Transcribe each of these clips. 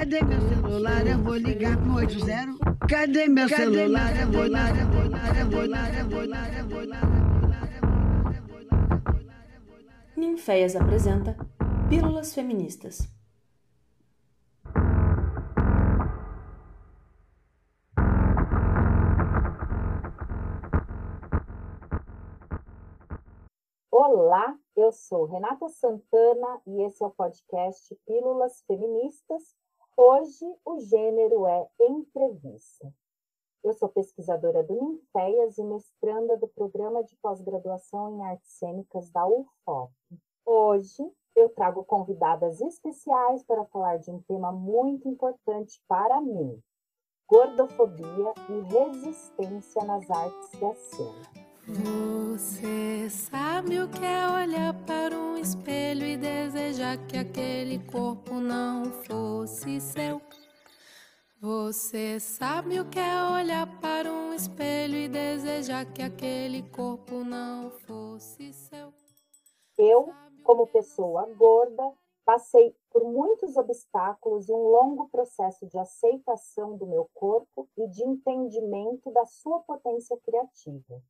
Cadê meu celular? Eu vou ligar pro 80. Cadê meu celular? Eu vou lá, eu vou lá, eu vou lá, eu vou lá, eu vou lá. Ninféias apresenta Pílulas Feministas. Olá, eu sou Renata Santana e esse é o podcast Pílulas Feministas. Hoje o gênero é entrevista. Eu sou pesquisadora do Ninféias e mestranda do programa de pós-graduação em artes cênicas da UFOP. Hoje eu trago convidadas especiais para falar de um tema muito importante para mim: gordofobia e resistência nas artes da cena. Você sabe o que é olhar para um espelho e desejar que aquele corpo não fosse seu? Você sabe o que é olhar para um espelho e desejar que aquele corpo não fosse seu? Eu, como pessoa gorda, passei por muitos obstáculos e um longo processo de aceitação do meu corpo e de entendimento da sua potência criativa.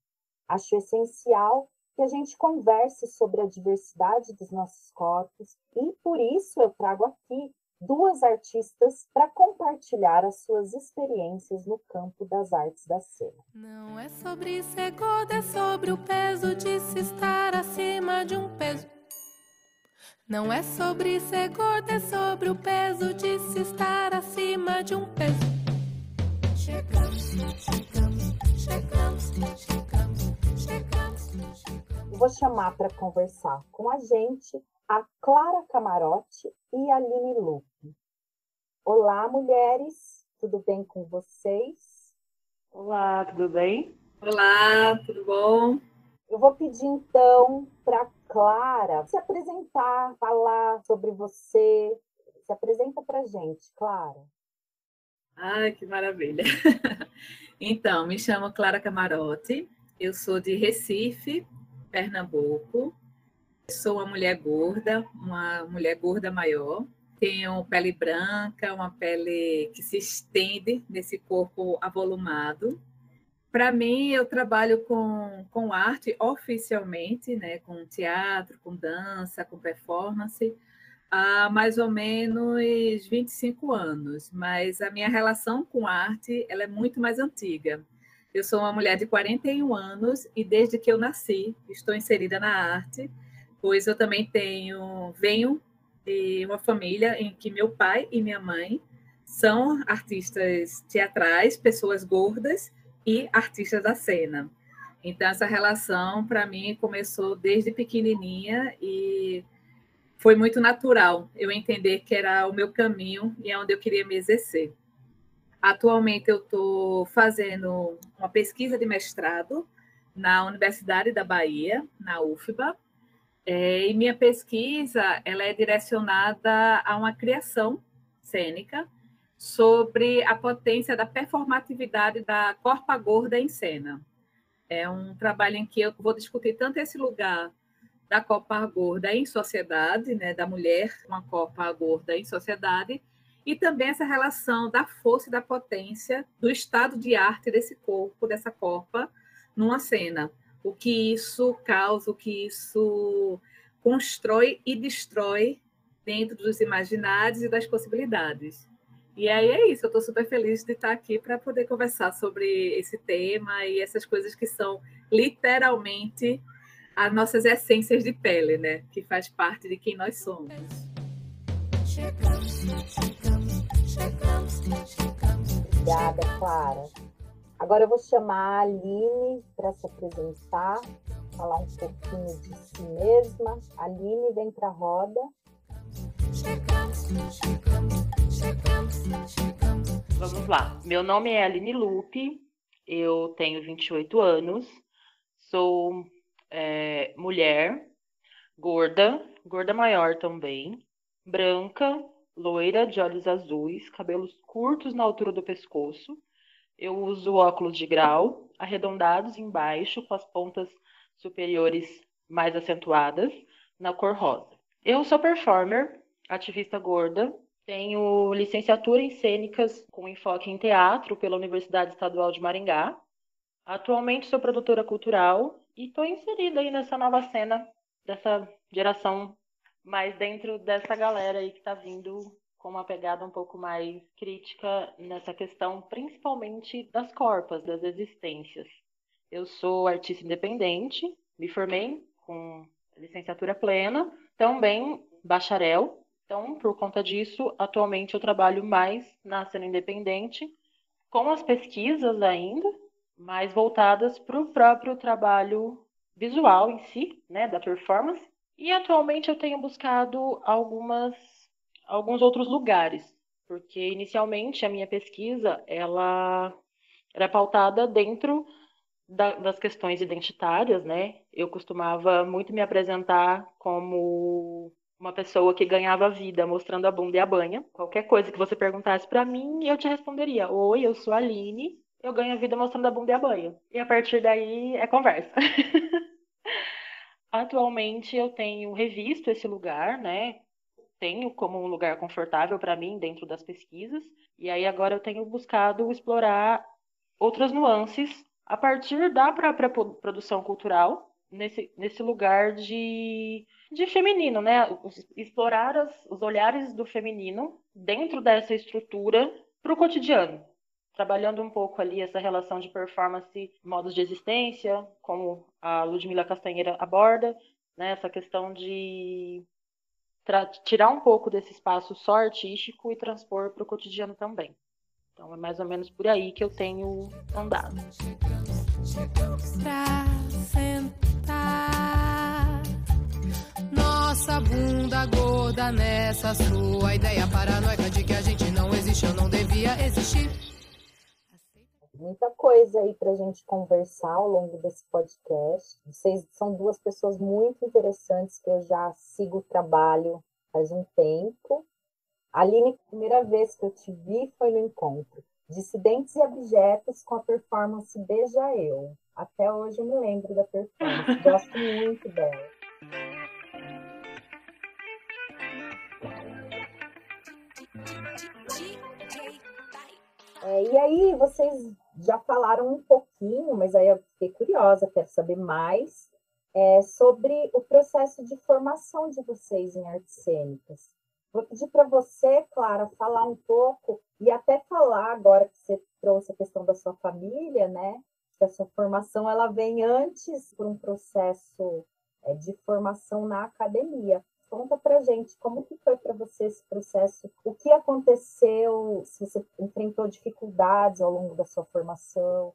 Acho essencial que a gente converse sobre a diversidade dos nossos corpos e por isso eu trago aqui duas artistas para compartilhar as suas experiências no campo das artes da cena. Não é sobre ser gorda, é sobre o peso de se estar acima de um peso. Não é sobre ser gorda, é sobre o peso de se estar acima de um peso. Chegamos, chegamos, chegamos, chegamos. Vou chamar para conversar com a gente a Clara Camarote e a Aline Lupe. Olá, mulheres, tudo bem com vocês? Olá, tudo bem? Olá, tudo bom? Eu vou pedir então para Clara se apresentar, falar sobre você. Se apresenta para gente, Clara. Ai, que maravilha! Então, me chamo Clara Camarote, eu sou de Recife, Pernambuco. Sou uma mulher gorda, uma mulher gorda maior. Tenho pele branca, uma pele que se estende nesse corpo avolumado. Para mim, eu trabalho com, com arte oficialmente, né, com teatro, com dança, com performance, há mais ou menos 25 anos, mas a minha relação com arte ela é muito mais antiga. Eu sou uma mulher de 41 anos e desde que eu nasci estou inserida na arte, pois eu também tenho, venho de uma família em que meu pai e minha mãe são artistas teatrais, pessoas gordas e artistas da cena. Então essa relação para mim começou desde pequenininha e foi muito natural eu entender que era o meu caminho e é onde eu queria me exercer. Atualmente eu estou fazendo uma pesquisa de mestrado na Universidade da Bahia, na UFBA, é, e minha pesquisa ela é direcionada a uma criação cênica sobre a potência da performatividade da corpa gorda em cena. É um trabalho em que eu vou discutir tanto esse lugar da corpa gorda em sociedade, né, da mulher com a corpa gorda em sociedade, e também essa relação da força e da potência do estado de arte desse corpo, dessa copa, numa cena. O que isso causa, o que isso constrói e destrói dentro dos imaginários e das possibilidades. E aí é isso, eu estou super feliz de estar aqui para poder conversar sobre esse tema e essas coisas que são literalmente as nossas essências de pele, né? Que faz parte de quem nós somos. Obrigada, Clara. Agora eu vou chamar a Aline para se apresentar, falar um pouquinho de si mesma. Aline, vem para a roda. Vamos lá. Meu nome é Aline Lupe, eu tenho 28 anos, sou é, mulher, gorda, gorda maior também, branca, loira, de olhos azuis, cabelos curtos na altura do pescoço. Eu uso óculos de grau, arredondados embaixo, com as pontas superiores mais acentuadas, na cor rosa. Eu sou performer, ativista gorda, Tenho licenciatura em cênicas com enfoque em teatro pela Universidade Estadual de Maringá. Atualmente sou produtora cultural e estou inserida aí nessa nova cena, dessa geração mais dentro dessa galera aí que está vindo com uma pegada um pouco mais crítica nessa questão, principalmente das corpas, das existências. Eu sou artista independente, me formei com licenciatura plena, também bacharel. Então, por conta disso, atualmente eu trabalho mais na cena independente, com as pesquisas ainda, mais voltadas para o próprio trabalho visual em si, né, da performance. E atualmente eu tenho buscado algumas alguns outros lugares, porque inicialmente a minha pesquisa ela era pautada dentro da, das questões identitárias, né? Eu costumava muito me apresentar como uma pessoa que ganhava vida mostrando a bunda e a banha. Qualquer coisa que você perguntasse para mim, eu te responderia: Oi, eu sou a Aline, eu ganho vida mostrando a bunda e a banha. E a partir daí é conversa. Atualmente eu tenho revisto esse lugar, né? tenho como um lugar confortável para mim dentro das pesquisas. E aí agora eu tenho buscado explorar outras nuances a partir da própria produção cultural nesse, nesse lugar de, de feminino, né? Explorar as, os olhares do feminino dentro dessa estrutura para o cotidiano. Trabalhando um pouco ali essa relação de performance, modos de existência, como a Ludmila Castanheira aborda, né? essa questão de tirar um pouco desse espaço só artístico e transpor para o cotidiano também. Então é mais ou menos por aí que eu tenho andado. Nossa bunda gorda nessa sua ideia paranoica de que a gente não existe ou não devia existir. Muita coisa aí para a gente conversar ao longo desse podcast. Vocês são duas pessoas muito interessantes que eu já sigo o trabalho faz um tempo. Aline, a primeira vez que eu te vi foi no encontro. Dissidentes e Objetos com a performance Beija Eu. Até hoje eu me lembro da performance. Gosto muito dela. É, e aí, vocês já falaram um pouquinho, mas aí eu fiquei curiosa, quero saber mais é, sobre o processo de formação de vocês em artes cênicas. Vou pedir para você, Clara, falar um pouco e até falar agora que você trouxe a questão da sua família, né? Que a sua formação ela vem antes por um processo é, de formação na academia. Conta para gente como que foi para você esse processo, o que aconteceu, se você enfrentou dificuldades ao longo da sua formação.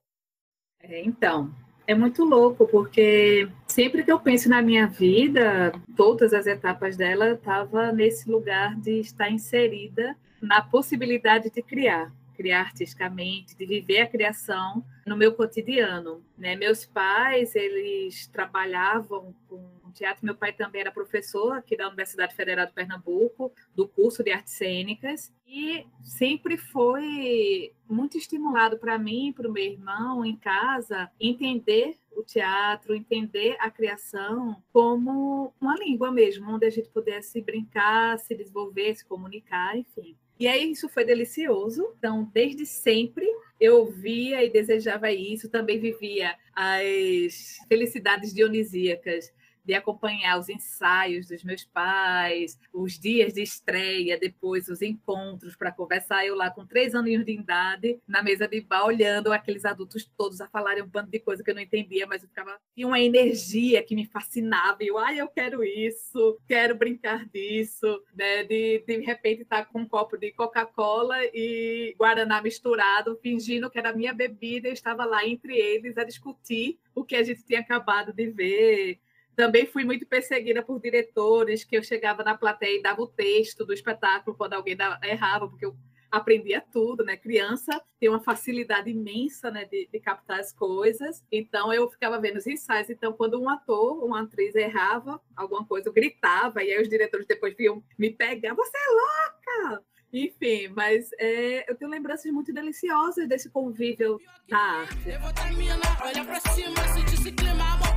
É, então, é muito louco, porque sempre que eu penso na minha vida, todas as etapas dela, estava nesse lugar de estar inserida na possibilidade de criar, criar artisticamente, de viver a criação no meu cotidiano. Né? Meus pais, eles trabalhavam com teatro. Meu pai também era professor aqui da Universidade Federal de Pernambuco, do curso de artes cênicas, e sempre foi muito estimulado para mim, para o meu irmão em casa, entender o teatro, entender a criação como uma língua mesmo, onde a gente pudesse brincar, se desenvolver, se comunicar, enfim. E aí isso foi delicioso. Então, desde sempre eu via e desejava isso, também vivia as felicidades dionisíacas de acompanhar os ensaios dos meus pais, os dias de estreia, depois os encontros para conversar. Eu lá com três aninhos de idade, na mesa de bar, olhando aqueles adultos todos a falarem um bando de coisa que eu não entendia, mas eu ficava. Tinha uma energia que me fascinava. E eu, ai, eu quero isso, quero brincar disso, né? De, de repente estar tá com um copo de Coca-Cola e Guaraná misturado, fingindo que era minha bebida, e estava lá entre eles a discutir o que a gente tinha acabado de ver, também fui muito perseguida por diretores, que eu chegava na plateia e dava o texto do espetáculo quando alguém errava, porque eu aprendia tudo, né? Criança tem uma facilidade imensa, né, de, de, captar as coisas. Então eu ficava vendo os ensaios. Então quando um ator, uma atriz errava alguma coisa, eu gritava e aí os diretores depois vinham me pegar. Você é louca! Enfim, mas é, eu tenho lembranças muito deliciosas desse convívio da arte. Levanta a mina, olha pra cima,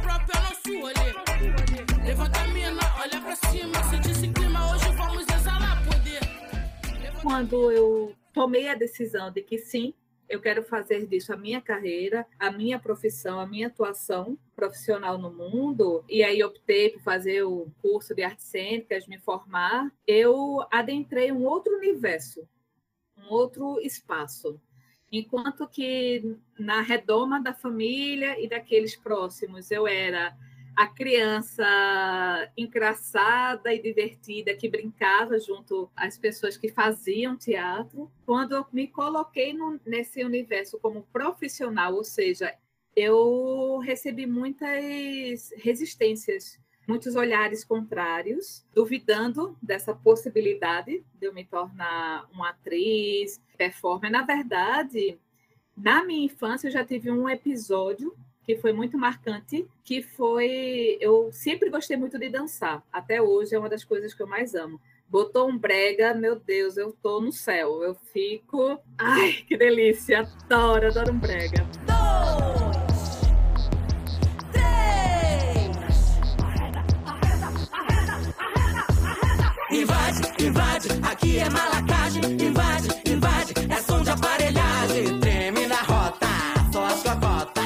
próprio, eu não sou Levanta a mina, olha pra cima, se disse clima, hoje vamos exalar poder. quando eu tomei a decisão de que sim, eu quero fazer disso a minha carreira, a minha profissão, a minha atuação profissional no mundo, e aí optei por fazer o curso de artes cênicas, me formar, eu adentrei um outro universo, um outro espaço. Enquanto que na redoma da família e daqueles próximos eu era a criança engraçada e divertida que brincava junto às pessoas que faziam teatro. Quando eu me coloquei no, nesse universo como profissional, ou seja, eu recebi muitas resistências, muitos olhares contrários, duvidando dessa possibilidade de eu me tornar uma atriz, performer. Na verdade, na minha infância, eu já tive um episódio que foi muito marcante, que foi eu sempre gostei muito de dançar. Até hoje é uma das coisas que eu mais amo. Botou um brega, meu Deus, eu tô no céu. Eu fico, ai, que delícia, adoro, adoro um brega. Dois, Invade, aqui é malacagem. Invade, invade, é som de aparelhagem. Treme na rota, só a sua cota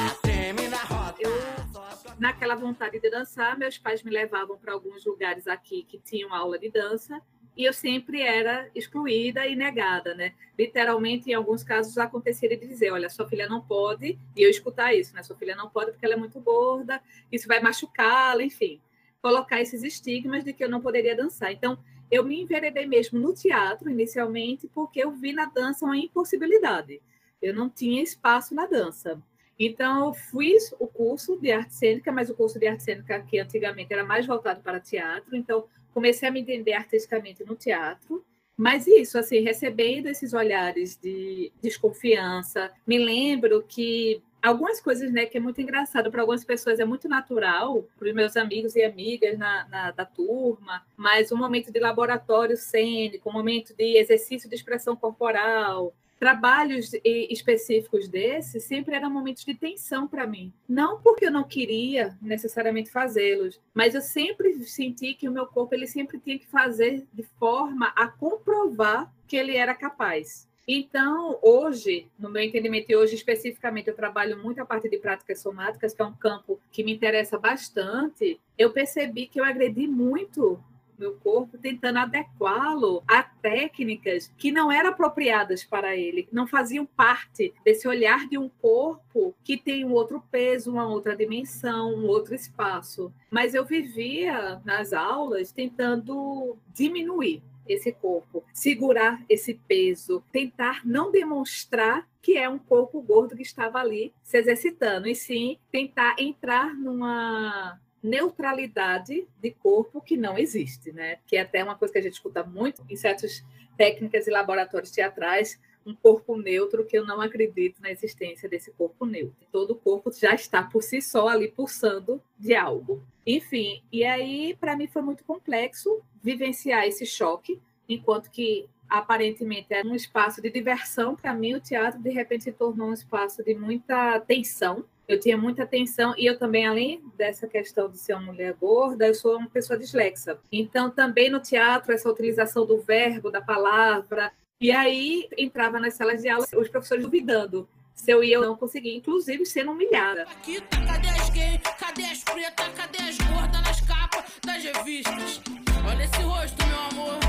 naquela vontade de dançar, meus pais me levavam para alguns lugares aqui que tinham aula de dança e eu sempre era excluída e negada, né? Literalmente, em alguns casos, acontecia de dizer, olha, sua filha não pode, e eu escutar isso, né? Sua filha não pode porque ela é muito gorda, isso vai machucá-la, enfim. Colocar esses estigmas de que eu não poderia dançar. Então, eu me enveredei mesmo no teatro, inicialmente, porque eu vi na dança uma impossibilidade. Eu não tinha espaço na dança. Então, eu fiz o curso de arte cênica, mas o curso de arte cênica que antigamente era mais voltado para teatro. Então, comecei a me entender artisticamente no teatro. Mas isso, assim, recebendo esses olhares de desconfiança, me lembro que algumas coisas, né, que é muito engraçado para algumas pessoas, é muito natural, para os meus amigos e amigas na, na, da turma, mas um momento de laboratório cênico, um momento de exercício de expressão corporal, trabalhos específicos desses sempre eram momentos de tensão para mim. Não porque eu não queria necessariamente fazê-los, mas eu sempre senti que o meu corpo ele sempre tinha que fazer de forma a comprovar que ele era capaz. Então, hoje, no meu entendimento, e hoje especificamente, eu trabalho muito a parte de práticas somáticas, que é um campo que me interessa bastante. Eu percebi que eu agredi muito meu corpo, tentando adequá-lo a técnicas que não eram apropriadas para ele, não faziam parte desse olhar de um corpo que tem um outro peso, uma outra dimensão, um outro espaço. Mas eu vivia nas aulas tentando diminuir esse corpo, segurar esse peso, tentar não demonstrar que é um corpo gordo que estava ali se exercitando, e sim tentar entrar numa neutralidade de corpo que não existe, né? Que é até uma coisa que a gente escuta muito em certas técnicas e laboratórios teatrais, um corpo neutro que eu não acredito na existência desse corpo neutro. Todo corpo já está por si só ali pulsando de algo. Enfim, e aí para mim foi muito complexo vivenciar esse choque, enquanto que aparentemente era um espaço de diversão para mim, o teatro de repente se tornou um espaço de muita tensão eu tinha muita atenção e eu também, além dessa questão de ser uma mulher gorda, eu sou uma pessoa dislexa. Então, também no teatro, essa utilização do verbo, da palavra. E aí entrava nas salas de aula os professores duvidando se eu ia ou não conseguir, inclusive sendo humilhada. Aqui, tá, cadê as gays? Cadê as pretas? Cadê as gordas nas capas das revistas? Olha esse rosto, meu amor.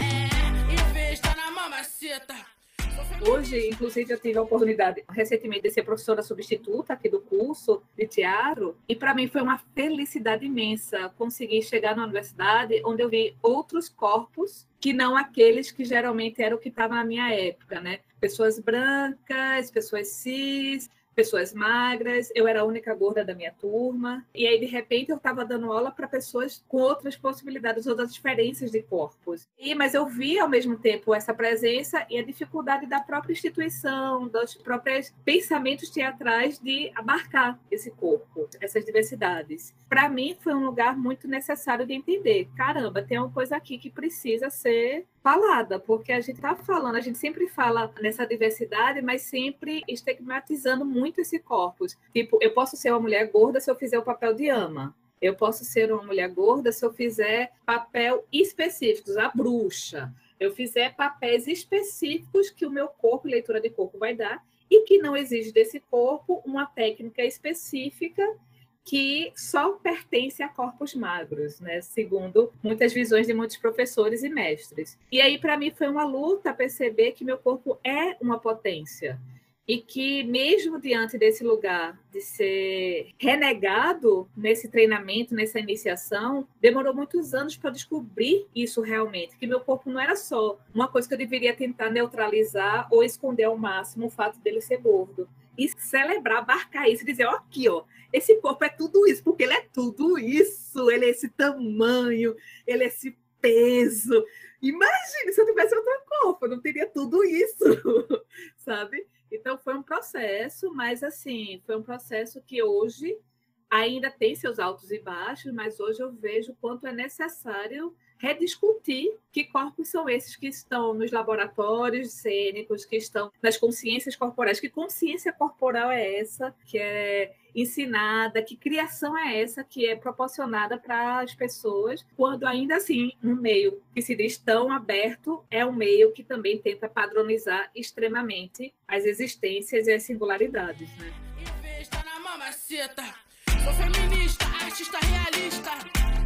É, em vez tá na mamaceta. Hoje, inclusive, eu tive a oportunidade recentemente de ser professora substituta aqui do curso de teatro, e para mim foi uma felicidade imensa conseguir chegar na universidade onde eu vi outros corpos que não aqueles que geralmente eram o que estava na minha época, né? Pessoas brancas, pessoas cis, pessoas magras, eu era a única gorda da minha turma, e aí de repente eu estava dando aula para pessoas com outras possibilidades, outras diferenças de corpos. E mas eu vi ao mesmo tempo essa presença e a dificuldade da própria instituição, dos próprios pensamentos teatrais de abarcar esse corpo, essas diversidades. Para mim foi um lugar muito necessário de entender. Caramba, tem uma coisa aqui que precisa ser falada, porque a gente está falando, a gente sempre fala nessa diversidade, mas sempre estigmatizando muito esse corpus. Tipo, eu posso ser uma mulher gorda se eu fizer o papel de ama. Eu posso ser uma mulher gorda se eu fizer papel específicos, a bruxa, eu fizer papéis específicos que o meu corpo, leitura de corpo, vai dar, e que não exige desse corpo uma técnica específica que só pertence a corpos magros, né? segundo muitas visões de muitos professores e mestres. E aí, para mim, foi uma luta perceber que meu corpo é uma potência e que mesmo diante desse lugar de ser renegado nesse treinamento, nessa iniciação, demorou muitos anos para descobrir isso realmente, que meu corpo não era só uma coisa que eu deveria tentar neutralizar ou esconder ao máximo o fato dele ser gordo. E celebrar, abarcar isso e dizer, ó, aqui, ó, esse corpo é tudo isso, porque ele é tudo isso, ele é esse tamanho, ele é esse peso. Imagine se eu tivesse outro corpo, eu não teria tudo isso, sabe? Então foi um processo, mas assim, foi um processo que hoje ainda tem seus altos e baixos, mas hoje eu vejo quanto é necessário rediscutir que corpos são esses que estão nos laboratórios cênicos, que estão nas consciências corporais, que consciência corporal é essa que é ensinada, que criação é essa que é proporcionada para as pessoas, quando ainda assim um meio que se diz tão aberto é um meio que também tenta padronizar extremamente as existências e as singularidades, né? Sou feminista, artista realista.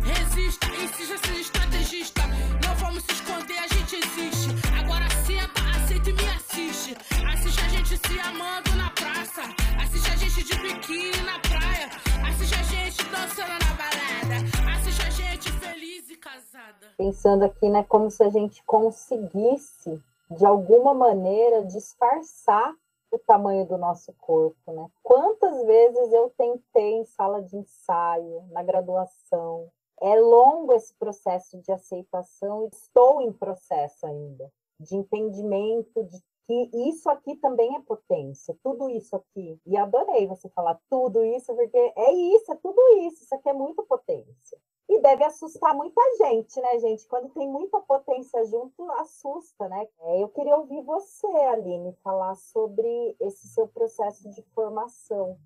Resista, insista, seja estrategista. Não vamos se esconder, a gente existe. Agora senta, aceita e me assiste. Assiste a gente se amando na praça. Assiste a gente de biquíni na praia. Assiste a gente dançando na balada. Assiste a gente feliz e casada. Pensando aqui, né, como se a gente conseguisse, de alguma maneira, disfarçar o tamanho do nosso corpo, né? Quantas vezes eu tentei em sala de ensaio, na graduação. É longo esse processo de aceitação e estou em processo ainda, de entendimento de que isso aqui também é potência, tudo isso aqui. E adorei você falar tudo isso, porque é isso, é tudo isso, isso aqui é muito potência. E deve assustar muita gente, né, gente? Quando tem muita potência junto, assusta, né? É, eu queria ouvir você, Aline, falar sobre esse seu processo de formação.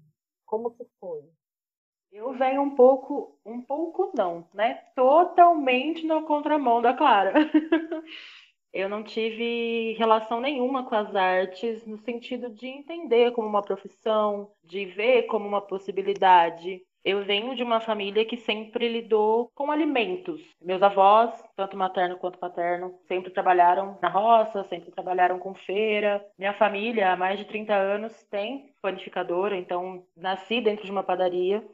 Como que foi? Eu venho um pouco, um pouco não, né? Totalmente na contramão da Clara. Eu não tive relação nenhuma com as artes no sentido de entender como uma profissão, de ver como uma possibilidade. Eu venho de uma família que sempre lidou com alimentos. Meus avós, tanto materno quanto paterno, sempre trabalharam na roça, sempre trabalharam com feira. Minha família, há mais de 30 anos, tem panificadora, então nasci dentro de uma padaria.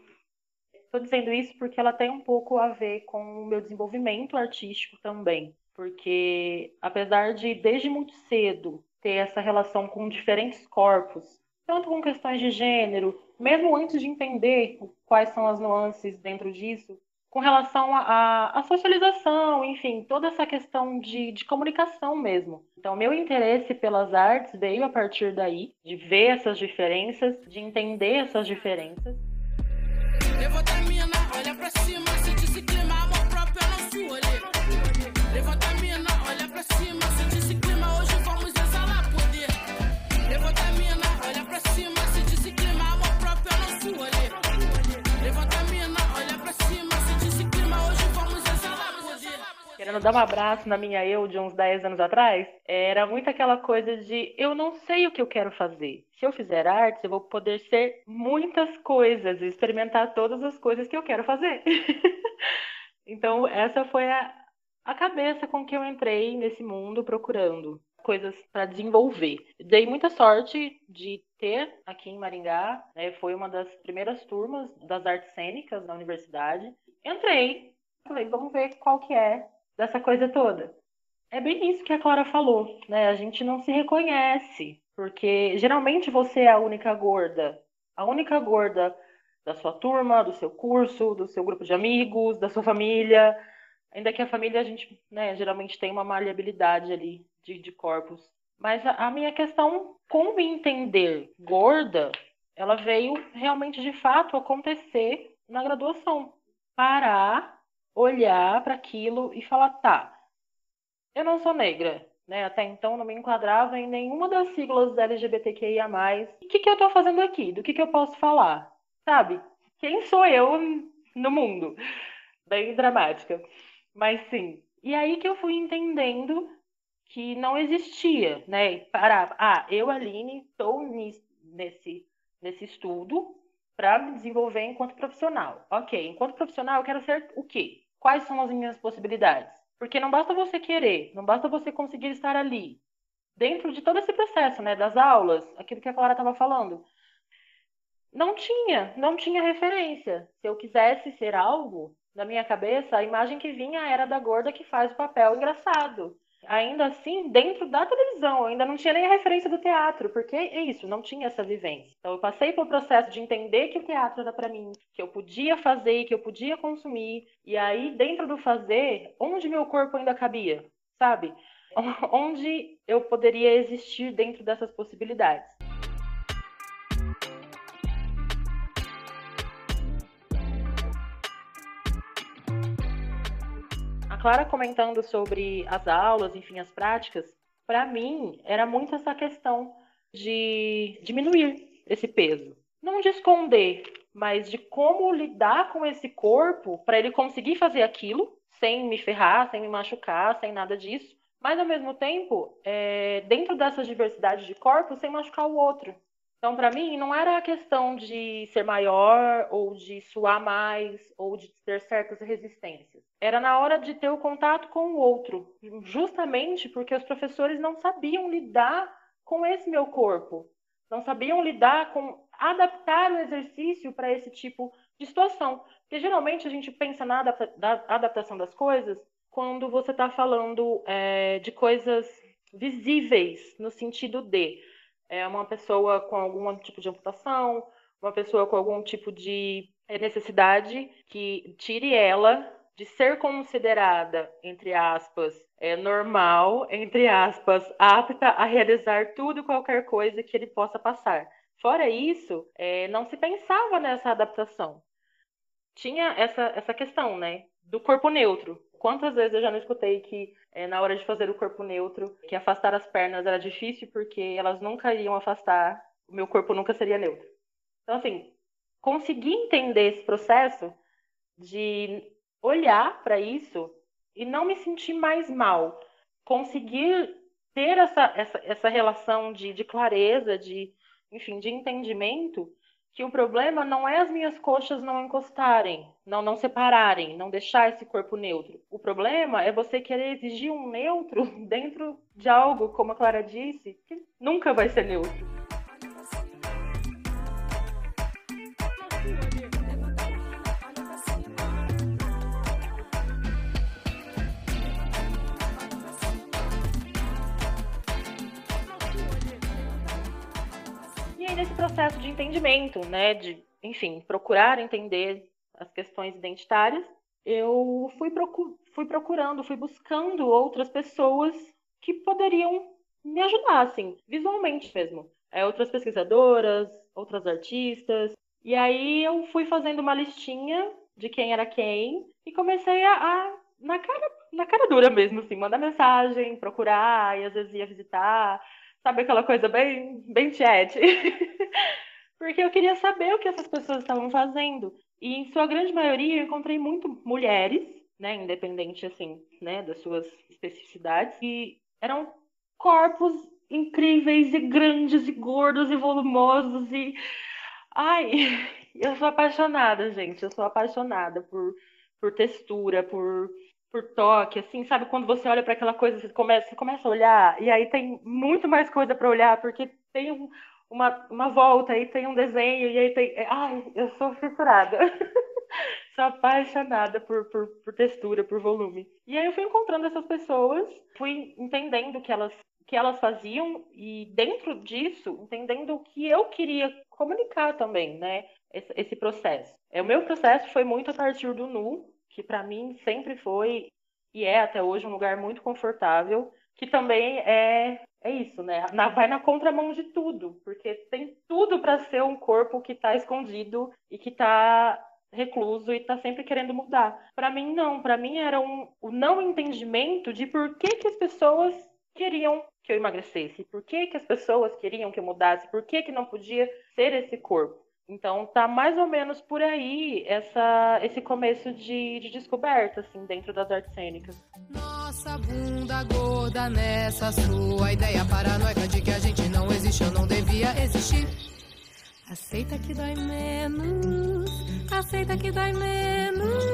Estou dizendo isso porque ela tem um pouco a ver com o meu desenvolvimento artístico também. Porque, apesar de, desde muito cedo, ter essa relação com diferentes corpos, tanto com questões de gênero, mesmo antes de entender quais são as nuances dentro disso, com relação à socialização, enfim, toda essa questão de, de comunicação mesmo. Então, meu interesse pelas artes veio a partir daí, de ver essas diferenças, de entender essas diferenças. Levanta a mina, olha pra cima, dar um abraço na minha eu de uns 10 anos atrás, era muito aquela coisa de eu não sei o que eu quero fazer. Se eu fizer artes, eu vou poder ser muitas coisas experimentar todas as coisas que eu quero fazer. então, essa foi a, a cabeça com que eu entrei nesse mundo procurando coisas para desenvolver. Dei muita sorte de ter aqui em Maringá, né, foi uma das primeiras turmas das artes cênicas da universidade. Entrei, falei, vamos ver qual que é dessa coisa toda. É bem isso que a Clara falou, né? A gente não se reconhece, porque geralmente você é a única gorda, a única gorda da sua turma, do seu curso, do seu grupo de amigos, da sua família. Ainda que a família a gente, né, geralmente tem uma maleabilidade ali de, de corpos. Mas a, a minha questão com me entender gorda, ela veio realmente de fato acontecer na graduação. Parar, olhar para aquilo e falar, tá, eu não sou negra, né? Até então não me enquadrava em nenhuma das siglas LGBTQIA+. O que, que eu tô fazendo aqui? Do que, que eu posso falar? Sabe? Quem sou eu no mundo? Bem dramática. Mas sim. E aí que eu fui entendendo que não existia, né? Parar, ah, eu, Aline, estou nesse, nesse estudo para me desenvolver enquanto profissional. Ok, enquanto profissional eu quero ser o quê? Quais são as minhas possibilidades? Porque não basta você querer, não basta você conseguir estar ali. Dentro de todo esse processo, né, das aulas, aquilo que a Clara estava falando, não tinha, não tinha referência. Se eu quisesse ser algo, na minha cabeça, a imagem que vinha era da gorda que faz o papel engraçado ainda assim, dentro da televisão, eu ainda não tinha nem a referência do teatro, porque é isso, não tinha essa vivência. Então eu passei pelo processo de entender que o teatro era para mim, que eu podia fazer, que eu podia consumir, e aí dentro do fazer, onde meu corpo ainda cabia, sabe? Onde eu poderia existir dentro dessas possibilidades. Clara comentando sobre as aulas, enfim, as práticas, para mim era muito essa questão de diminuir esse peso. Não de esconder, mas de como lidar com esse corpo para ele conseguir fazer aquilo sem me ferrar, sem me machucar, sem nada disso. Mas ao mesmo tempo, é, dentro dessas diversidades de corpos, sem machucar o outro. Então, para mim, não era a questão de ser maior, ou de suar mais, ou de ter certas resistências. Era na hora de ter o contato com o outro, justamente porque os professores não sabiam lidar com esse meu corpo, não sabiam lidar com adaptar o exercício para esse tipo de situação. Porque geralmente a gente pensa na adaptação das coisas quando você está falando é, de coisas visíveis, no sentido de é uma pessoa com algum tipo de amputação, uma pessoa com algum tipo de é, necessidade que tire ela de ser considerada, entre aspas, é, normal, entre aspas, apta a realizar tudo e qualquer coisa que ele possa passar. Fora isso, é, não se pensava nessa adaptação. Tinha essa, essa questão, né, do corpo neutro. Quantas vezes eu já não escutei que é, na hora de fazer o corpo neutro, que afastar as pernas era difícil porque elas nunca iriam afastar, o meu corpo nunca seria neutro. Então, assim, conseguir entender esse processo de olhar para isso e não me sentir mais mal. Conseguir ter essa, essa, essa relação de, de clareza, de, enfim, de entendimento que o problema não é as minhas coxas não encostarem, não não separarem, não deixar esse corpo neutro. O problema é você querer exigir um neutro dentro de algo, como a Clara disse, que nunca vai ser neutro. Processo de entendimento, né, de, enfim, procurar entender as questões identitárias, eu fui, procu fui procurando, fui buscando outras pessoas que poderiam me ajudar, assim, visualmente mesmo. É, outras pesquisadoras, outras artistas. E aí eu fui fazendo uma listinha de quem era quem e comecei a, a na cara, na cara dura mesmo, assim, mandar mensagem, procurar, e às vezes ia visitar, Sabe aquela coisa bem, bem chat? Porque eu queria saber o que essas pessoas estavam fazendo. E em sua grande maioria eu encontrei muito mulheres, né, independente assim, né, das suas especificidades, e eram corpos incríveis e grandes e gordos e volumosos e ai, eu sou apaixonada, gente, eu sou apaixonada por por textura, por por toque, assim, sabe? Quando você olha para aquela coisa, você começa, você começa a olhar, e aí tem muito mais coisa para olhar, porque tem um, uma, uma volta, aí tem um desenho, e aí tem. É, ai, eu sou fissurada. sou apaixonada por, por, por textura, por volume. E aí eu fui encontrando essas pessoas, fui entendendo que elas que elas faziam e dentro disso entendendo o que eu queria comunicar também, né? Esse, esse processo. É, o meu processo foi muito a partir do nu, que para mim sempre foi e é até hoje um lugar muito confortável, que também é é isso, né? Na, vai na contramão de tudo, porque tem tudo para ser um corpo que está escondido e que está recluso e está sempre querendo mudar. Para mim não, para mim era um, o não entendimento de por que, que as pessoas queriam que eu emagrecesse, por que, que as pessoas queriam que eu mudasse, por que, que não podia ser esse corpo. Então tá mais ou menos por aí essa, esse começo de, de descoberta, assim, dentro das artes cênicas. Nossa bunda gorda nessa sua ideia paranoica de que a gente não existe ou não devia existir. Aceita que dói menos, aceita que dói menos.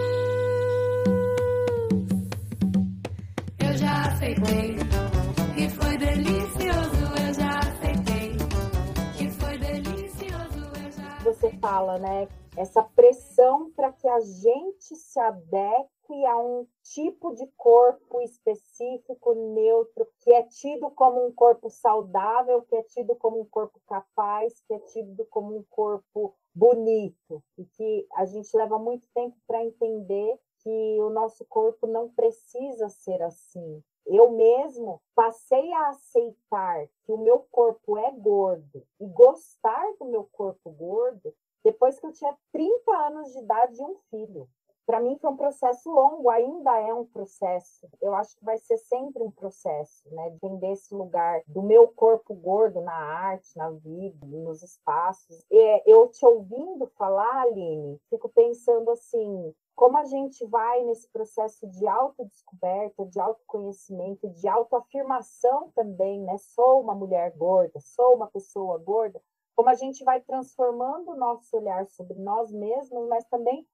Eu já aceitei e foi delicioso. Você fala, né? Essa pressão para que a gente se adeque a um tipo de corpo específico, neutro, que é tido como um corpo saudável, que é tido como um corpo capaz, que é tido como um corpo bonito, e que a gente leva muito tempo para entender que o nosso corpo não precisa ser assim. Eu mesmo passei a aceitar que o meu corpo é gordo e gostar do meu corpo gordo depois que eu tinha 30 anos de idade e um filho para mim foi um processo longo, ainda é um processo. Eu acho que vai ser sempre um processo, né? De entender esse lugar do meu corpo gordo na arte, na vida, nos espaços. E eu te ouvindo falar, Aline, fico pensando assim, como a gente vai nesse processo de autodescoberta, de autoconhecimento, de autoafirmação também, né? Sou uma mulher gorda, sou uma pessoa gorda, como a gente vai transformando o nosso olhar sobre nós mesmos, mas também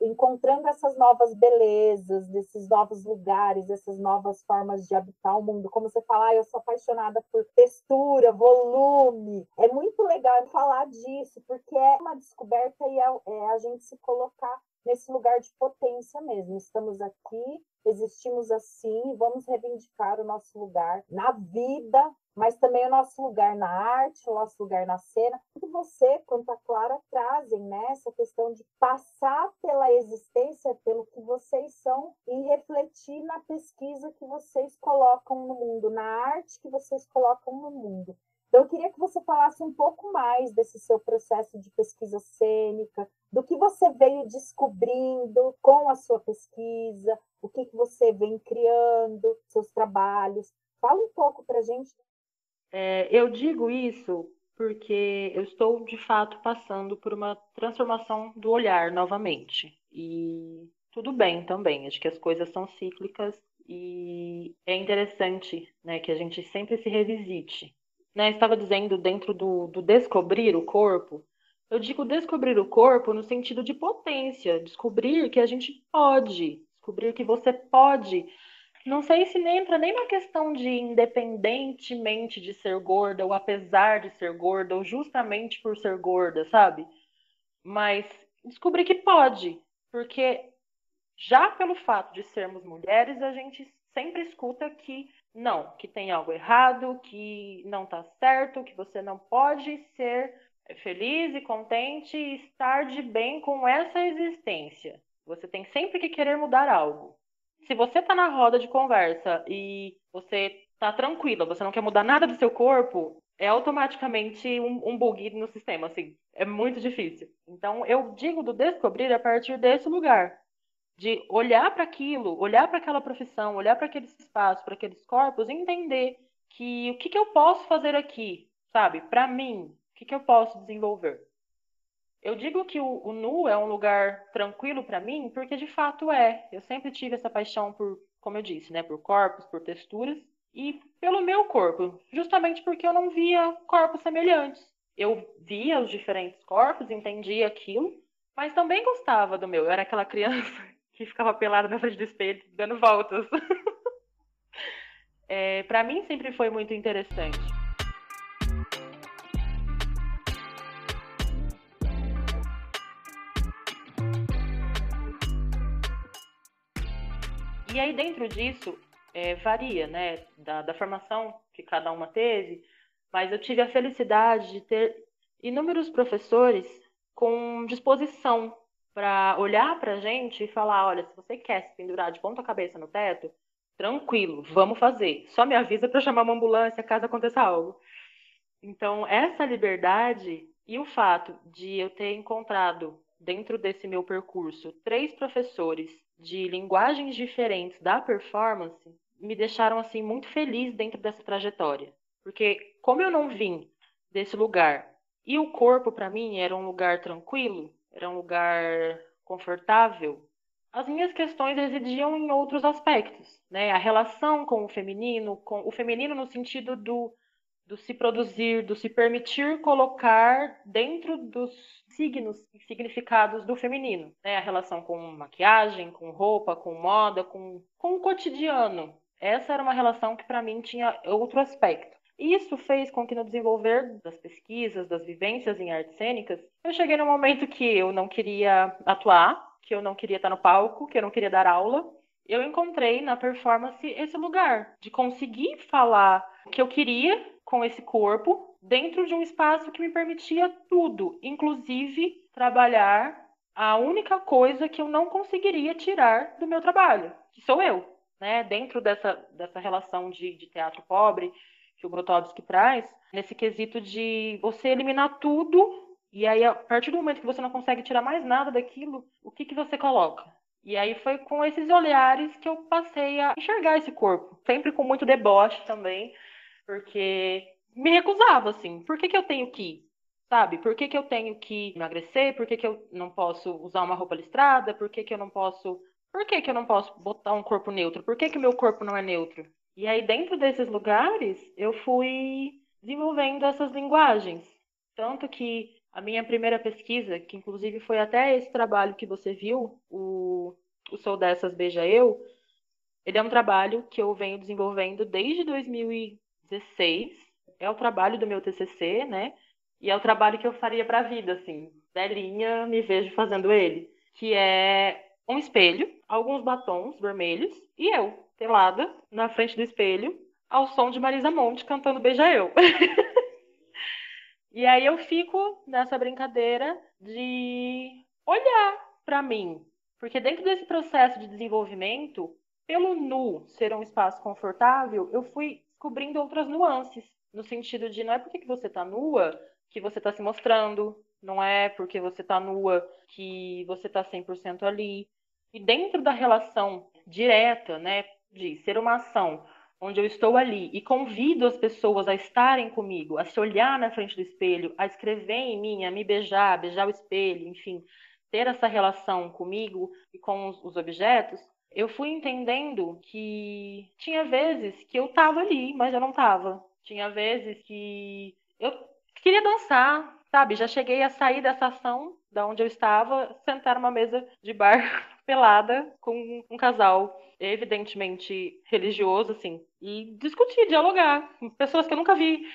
encontrando essas novas belezas, desses novos lugares, essas novas formas de habitar o mundo. Como você fala, ah, eu sou apaixonada por textura, volume. É muito legal falar disso, porque é uma descoberta e é, é a gente se colocar nesse lugar de potência mesmo. Estamos aqui, existimos assim, vamos reivindicar o nosso lugar na vida, mas também o nosso lugar na arte, o nosso lugar na cena. Tanto você quanto a Clara trazem né, questão de passar pela existência, pelo que vocês são e refletir na pesquisa que vocês colocam no mundo, na arte que vocês colocam no mundo. Então, eu queria que você falasse um pouco mais desse seu processo de pesquisa cênica, do que você veio descobrindo com a sua pesquisa, o que, que você vem criando, seus trabalhos. Fala um pouco para a gente é, eu digo isso porque eu estou de fato passando por uma transformação do olhar novamente. E tudo bem também, acho que as coisas são cíclicas e é interessante né, que a gente sempre se revisite. Né, estava dizendo dentro do, do descobrir o corpo, eu digo descobrir o corpo no sentido de potência, descobrir que a gente pode, descobrir que você pode não sei se entra nem na questão de independentemente de ser gorda, ou apesar de ser gorda, ou justamente por ser gorda, sabe? Mas descobri que pode, porque já pelo fato de sermos mulheres, a gente sempre escuta que não, que tem algo errado, que não tá certo, que você não pode ser feliz e contente e estar de bem com essa existência. Você tem sempre que querer mudar algo se você está na roda de conversa e você está tranquila, você não quer mudar nada do seu corpo, é automaticamente um, um bug no sistema, assim. É muito difícil. Então, eu digo do descobrir a partir desse lugar. De olhar para aquilo, olhar para aquela profissão, olhar para aqueles espaços, para aqueles corpos entender que o que, que eu posso fazer aqui, sabe? Para mim, o que, que eu posso desenvolver. Eu digo que o, o nu é um lugar tranquilo para mim, porque de fato é. Eu sempre tive essa paixão por, como eu disse, né, por corpos, por texturas e pelo meu corpo, justamente porque eu não via corpos semelhantes. Eu via os diferentes corpos, entendia aquilo, mas também gostava do meu. Eu era aquela criança que ficava pelada na frente do espelho, dando voltas. é, para mim sempre foi muito interessante. E aí, dentro disso, é, varia, né, da, da formação que cada uma teve, mas eu tive a felicidade de ter inúmeros professores com disposição para olhar para a gente e falar: olha, se você quer se pendurar de ponta cabeça no teto, tranquilo, vamos fazer. Só me avisa para chamar uma ambulância caso aconteça algo. Então, essa liberdade e o fato de eu ter encontrado dentro desse meu percurso três professores de linguagens diferentes da performance me deixaram assim muito feliz dentro dessa trajetória. Porque como eu não vim desse lugar e o corpo para mim era um lugar tranquilo, era um lugar confortável, as minhas questões residiam em outros aspectos, né? A relação com o feminino, com o feminino no sentido do, do se produzir, do se permitir colocar dentro dos signos e significados do feminino, né? A relação com maquiagem, com roupa, com moda, com, com o cotidiano. Essa era uma relação que para mim tinha outro aspecto. Isso fez com que no desenvolver das pesquisas, das vivências em artes cênicas, eu cheguei no momento que eu não queria atuar, que eu não queria estar no palco, que eu não queria dar aula. Eu encontrei na performance esse lugar de conseguir falar o que eu queria com esse corpo dentro de um espaço que me permitia tudo, inclusive trabalhar a única coisa que eu não conseguiria tirar do meu trabalho, que sou eu, né? Dentro dessa, dessa relação de, de teatro pobre que o Grotowski traz, nesse quesito de você eliminar tudo e aí, a partir do momento que você não consegue tirar mais nada daquilo, o que, que você coloca? E aí foi com esses olhares que eu passei a enxergar esse corpo. Sempre com muito deboche também, porque me recusava, assim. Por que, que eu tenho que Sabe? Por que, que eu tenho que emagrecer? Por que, que eu não posso usar uma roupa listrada? Por que, que eu não posso. Por que, que eu não posso botar um corpo neutro? Por que, que o meu corpo não é neutro? E aí, dentro desses lugares, eu fui desenvolvendo essas linguagens. Tanto que a minha primeira pesquisa, que inclusive foi até esse trabalho que você viu, o, o Sou Dessas Beija Eu, ele é um trabalho que eu venho desenvolvendo desde 2016. É o trabalho do meu TCC, né? E é o trabalho que eu faria para a vida, assim. Velhinha, me vejo fazendo ele. Que é um espelho, alguns batons vermelhos e eu, pelada, na frente do espelho, ao som de Marisa Monte cantando Beija Eu. E aí eu fico nessa brincadeira de olhar para mim, porque dentro desse processo de desenvolvimento, pelo nu ser um espaço confortável, eu fui descobrindo outras nuances, no sentido de não é porque que você tá nua que você tá se mostrando, não é porque você tá nua que você tá 100% ali. E dentro da relação direta, né, de ser uma ação onde eu estou ali e convido as pessoas a estarem comigo, a se olhar na frente do espelho, a escrever em mim, a me beijar, beijar o espelho, enfim, ter essa relação comigo e com os, os objetos, eu fui entendendo que tinha vezes que eu estava ali, mas eu não estava. Tinha vezes que eu queria dançar, sabe? Já cheguei a sair dessa ação da onde eu estava, sentar numa mesa de bar pelada com um casal evidentemente religioso, assim, e discutir, dialogar com pessoas que eu nunca vi.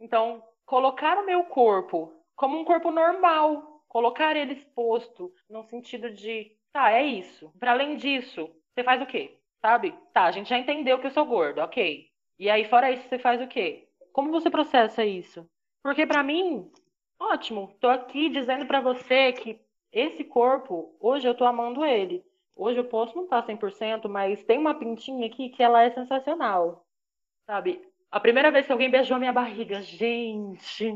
Então, colocar o meu corpo como um corpo normal, colocar ele exposto no sentido de, tá, é isso. Para além disso, você faz o quê? Sabe? Tá, a gente já entendeu que eu sou gordo, ok. E aí, fora isso, você faz o quê? Como você processa isso? Porque para mim, ótimo, tô aqui dizendo para você que esse corpo, hoje eu tô amando ele. Hoje eu posso não estar 100%, mas tem uma pintinha aqui que ela é sensacional. Sabe? A primeira vez que alguém beijou minha barriga, gente.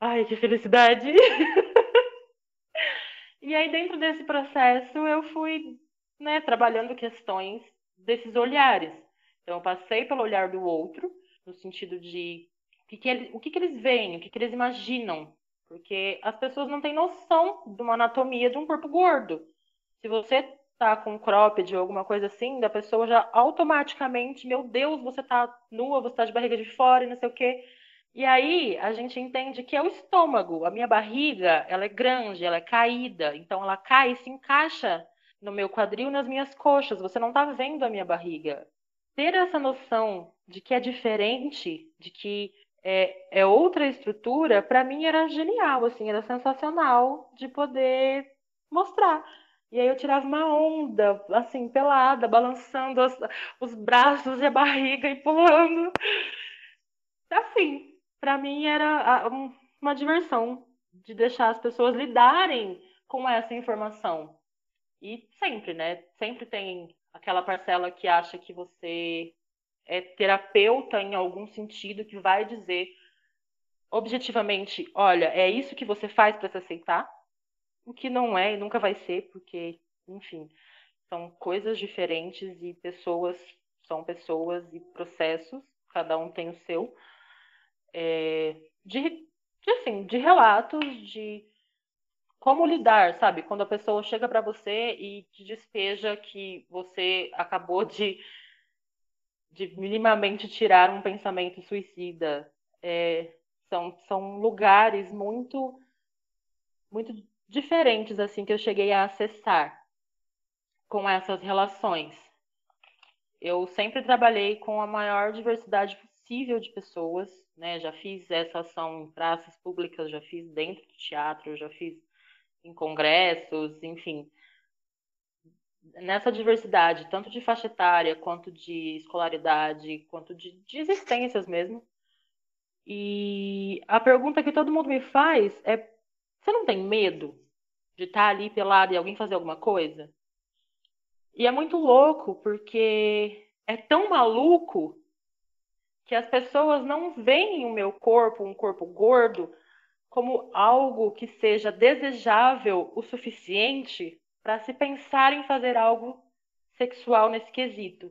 Ai, que felicidade. e aí dentro desse processo eu fui, né, trabalhando questões desses olhares. Então eu passei pelo olhar do outro, no sentido de o que, que, ele, o que, que eles veem, o que, que eles imaginam. Porque as pessoas não têm noção de uma anatomia de um corpo gordo. Se você tá com cropped ou alguma coisa assim, da pessoa já automaticamente, meu Deus, você tá nua, você tá de barriga de fora e não sei o quê. E aí a gente entende que é o estômago. A minha barriga, ela é grande, ela é caída, então ela cai e se encaixa no meu quadril, nas minhas coxas. Você não tá vendo a minha barriga. Ter essa noção de que é diferente, de que é, é outra estrutura, para mim era genial, assim, era sensacional de poder mostrar. E aí eu tirava uma onda, assim, pelada, balançando os, os braços e a barriga e pulando. Assim, para mim era uma diversão de deixar as pessoas lidarem com essa informação. E sempre, né? Sempre tem aquela parcela que acha que você é terapeuta em algum sentido, que vai dizer objetivamente: olha, é isso que você faz para se aceitar o que não é e nunca vai ser, porque, enfim, são coisas diferentes e pessoas são pessoas e processos, cada um tem o seu, é, de, assim, de relatos, de como lidar, sabe? Quando a pessoa chega para você e te despeja que você acabou de, de minimamente tirar um pensamento suicida. É, são, são lugares muito, muito diferentes assim que eu cheguei a acessar com essas relações. Eu sempre trabalhei com a maior diversidade possível de pessoas, né? Já fiz essa ação em praças públicas, já fiz dentro do teatro, já fiz em congressos, enfim. Nessa diversidade, tanto de faixa etária, quanto de escolaridade, quanto de, de existências mesmo. E a pergunta que todo mundo me faz é: você não tem medo de estar ali pelado e alguém fazer alguma coisa? E é muito louco, porque é tão maluco que as pessoas não veem o meu corpo, um corpo gordo, como algo que seja desejável o suficiente para se pensar em fazer algo sexual nesse quesito.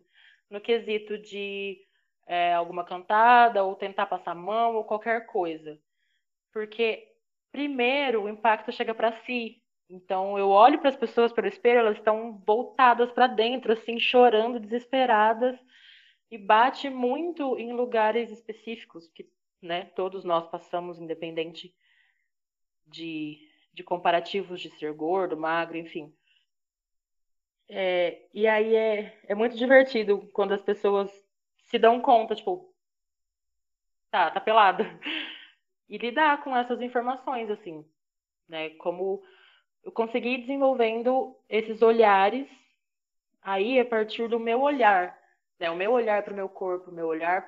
No quesito de é, alguma cantada, ou tentar passar mão, ou qualquer coisa. Porque, primeiro, o impacto chega para si. Então, eu olho para as pessoas pelo espelho, elas estão voltadas para dentro, assim, chorando, desesperadas, e bate muito em lugares específicos que né, todos nós passamos, independente de, de comparativos de ser gordo, magro, enfim. É, e aí é, é muito divertido quando as pessoas se dão conta, tipo, tá, tá pelada. E lidar com essas informações, assim, né? Como eu consegui desenvolvendo esses olhares aí a partir do meu olhar, né? O meu olhar para o meu corpo, o meu olhar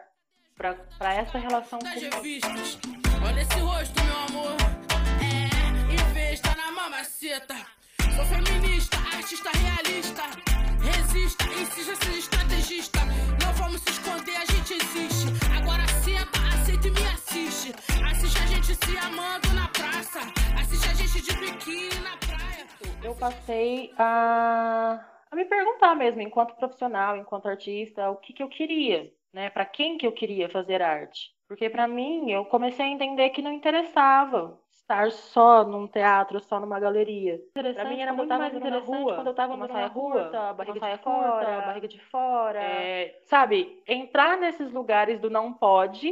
para essa relação com Olha esse rosto, meu amor. É, na mamaceta. Sou feminista, realista. Resista, insista, seja estrategista. Não vamos se esconder, a gente existe. Agora senta, aceita e me assiste. Assiste a gente se amando na praça. Assiste a gente de biquíni na praia. Eu passei a, a me perguntar mesmo, enquanto profissional, enquanto artista, o que, que eu queria, né? Para quem que eu queria fazer arte. Porque para mim, eu comecei a entender que não interessava estar só num teatro, só numa galeria. Para mim era muito mais interessante rua, quando eu estava numa saia curta, barriga de fora, barriga de fora. É, sabe, entrar nesses lugares do não pode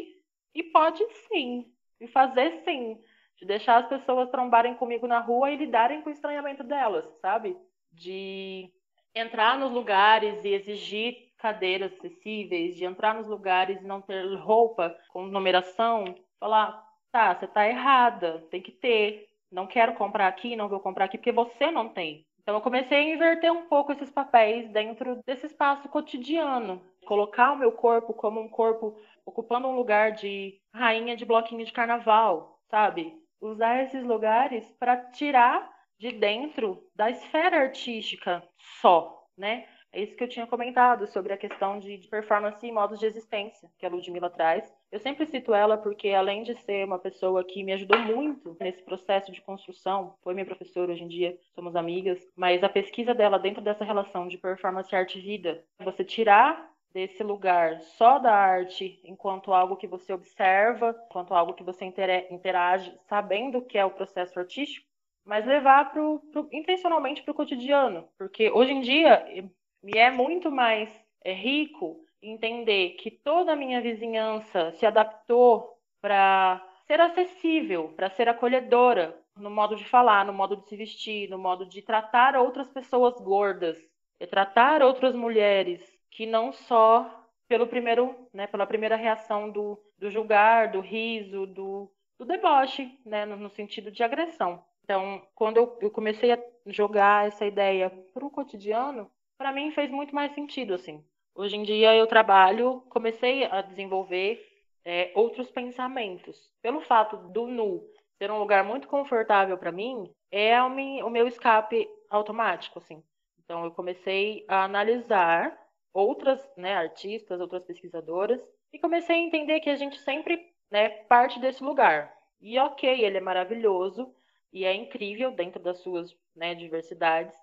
e pode sim. E fazer sim. De deixar as pessoas trombarem comigo na rua e lidarem com o estranhamento delas, sabe? De entrar nos lugares e exigir cadeiras acessíveis, de entrar nos lugares e não ter roupa com numeração, falar, Tá, você tá errada, tem que ter. Não quero comprar aqui, não vou comprar aqui porque você não tem. Então eu comecei a inverter um pouco esses papéis dentro desse espaço cotidiano, colocar o meu corpo como um corpo ocupando um lugar de rainha de bloquinho de carnaval, sabe? Usar esses lugares para tirar de dentro da esfera artística só, né? É isso que eu tinha comentado sobre a questão de, performance e modos de existência que a Ludmilla traz. Eu sempre cito ela porque, além de ser uma pessoa que me ajudou muito nesse processo de construção, foi minha professora hoje em dia, somos amigas, mas a pesquisa dela dentro dessa relação de performance arte-vida, você tirar desse lugar só da arte enquanto algo que você observa, enquanto algo que você interage, sabendo que é o processo artístico, mas levar pro, pro intencionalmente para o cotidiano, porque hoje em dia me é muito mais é, rico entender que toda a minha vizinhança se adaptou para ser acessível, para ser acolhedora no modo de falar, no modo de se vestir, no modo de tratar outras pessoas gordas, e tratar outras mulheres que não só pelo primeiro, né, pela primeira reação do, do julgar, do riso, do, do deboche, né, no, no sentido de agressão. Então, quando eu, eu comecei a jogar essa ideia para o cotidiano, para mim fez muito mais sentido, assim. Hoje em dia eu trabalho, comecei a desenvolver é, outros pensamentos. Pelo fato do nu ser um lugar muito confortável para mim, é o meu escape automático, assim. Então eu comecei a analisar outras né, artistas, outras pesquisadoras, e comecei a entender que a gente sempre né, parte desse lugar. E ok, ele é maravilhoso e é incrível dentro das suas né, diversidades,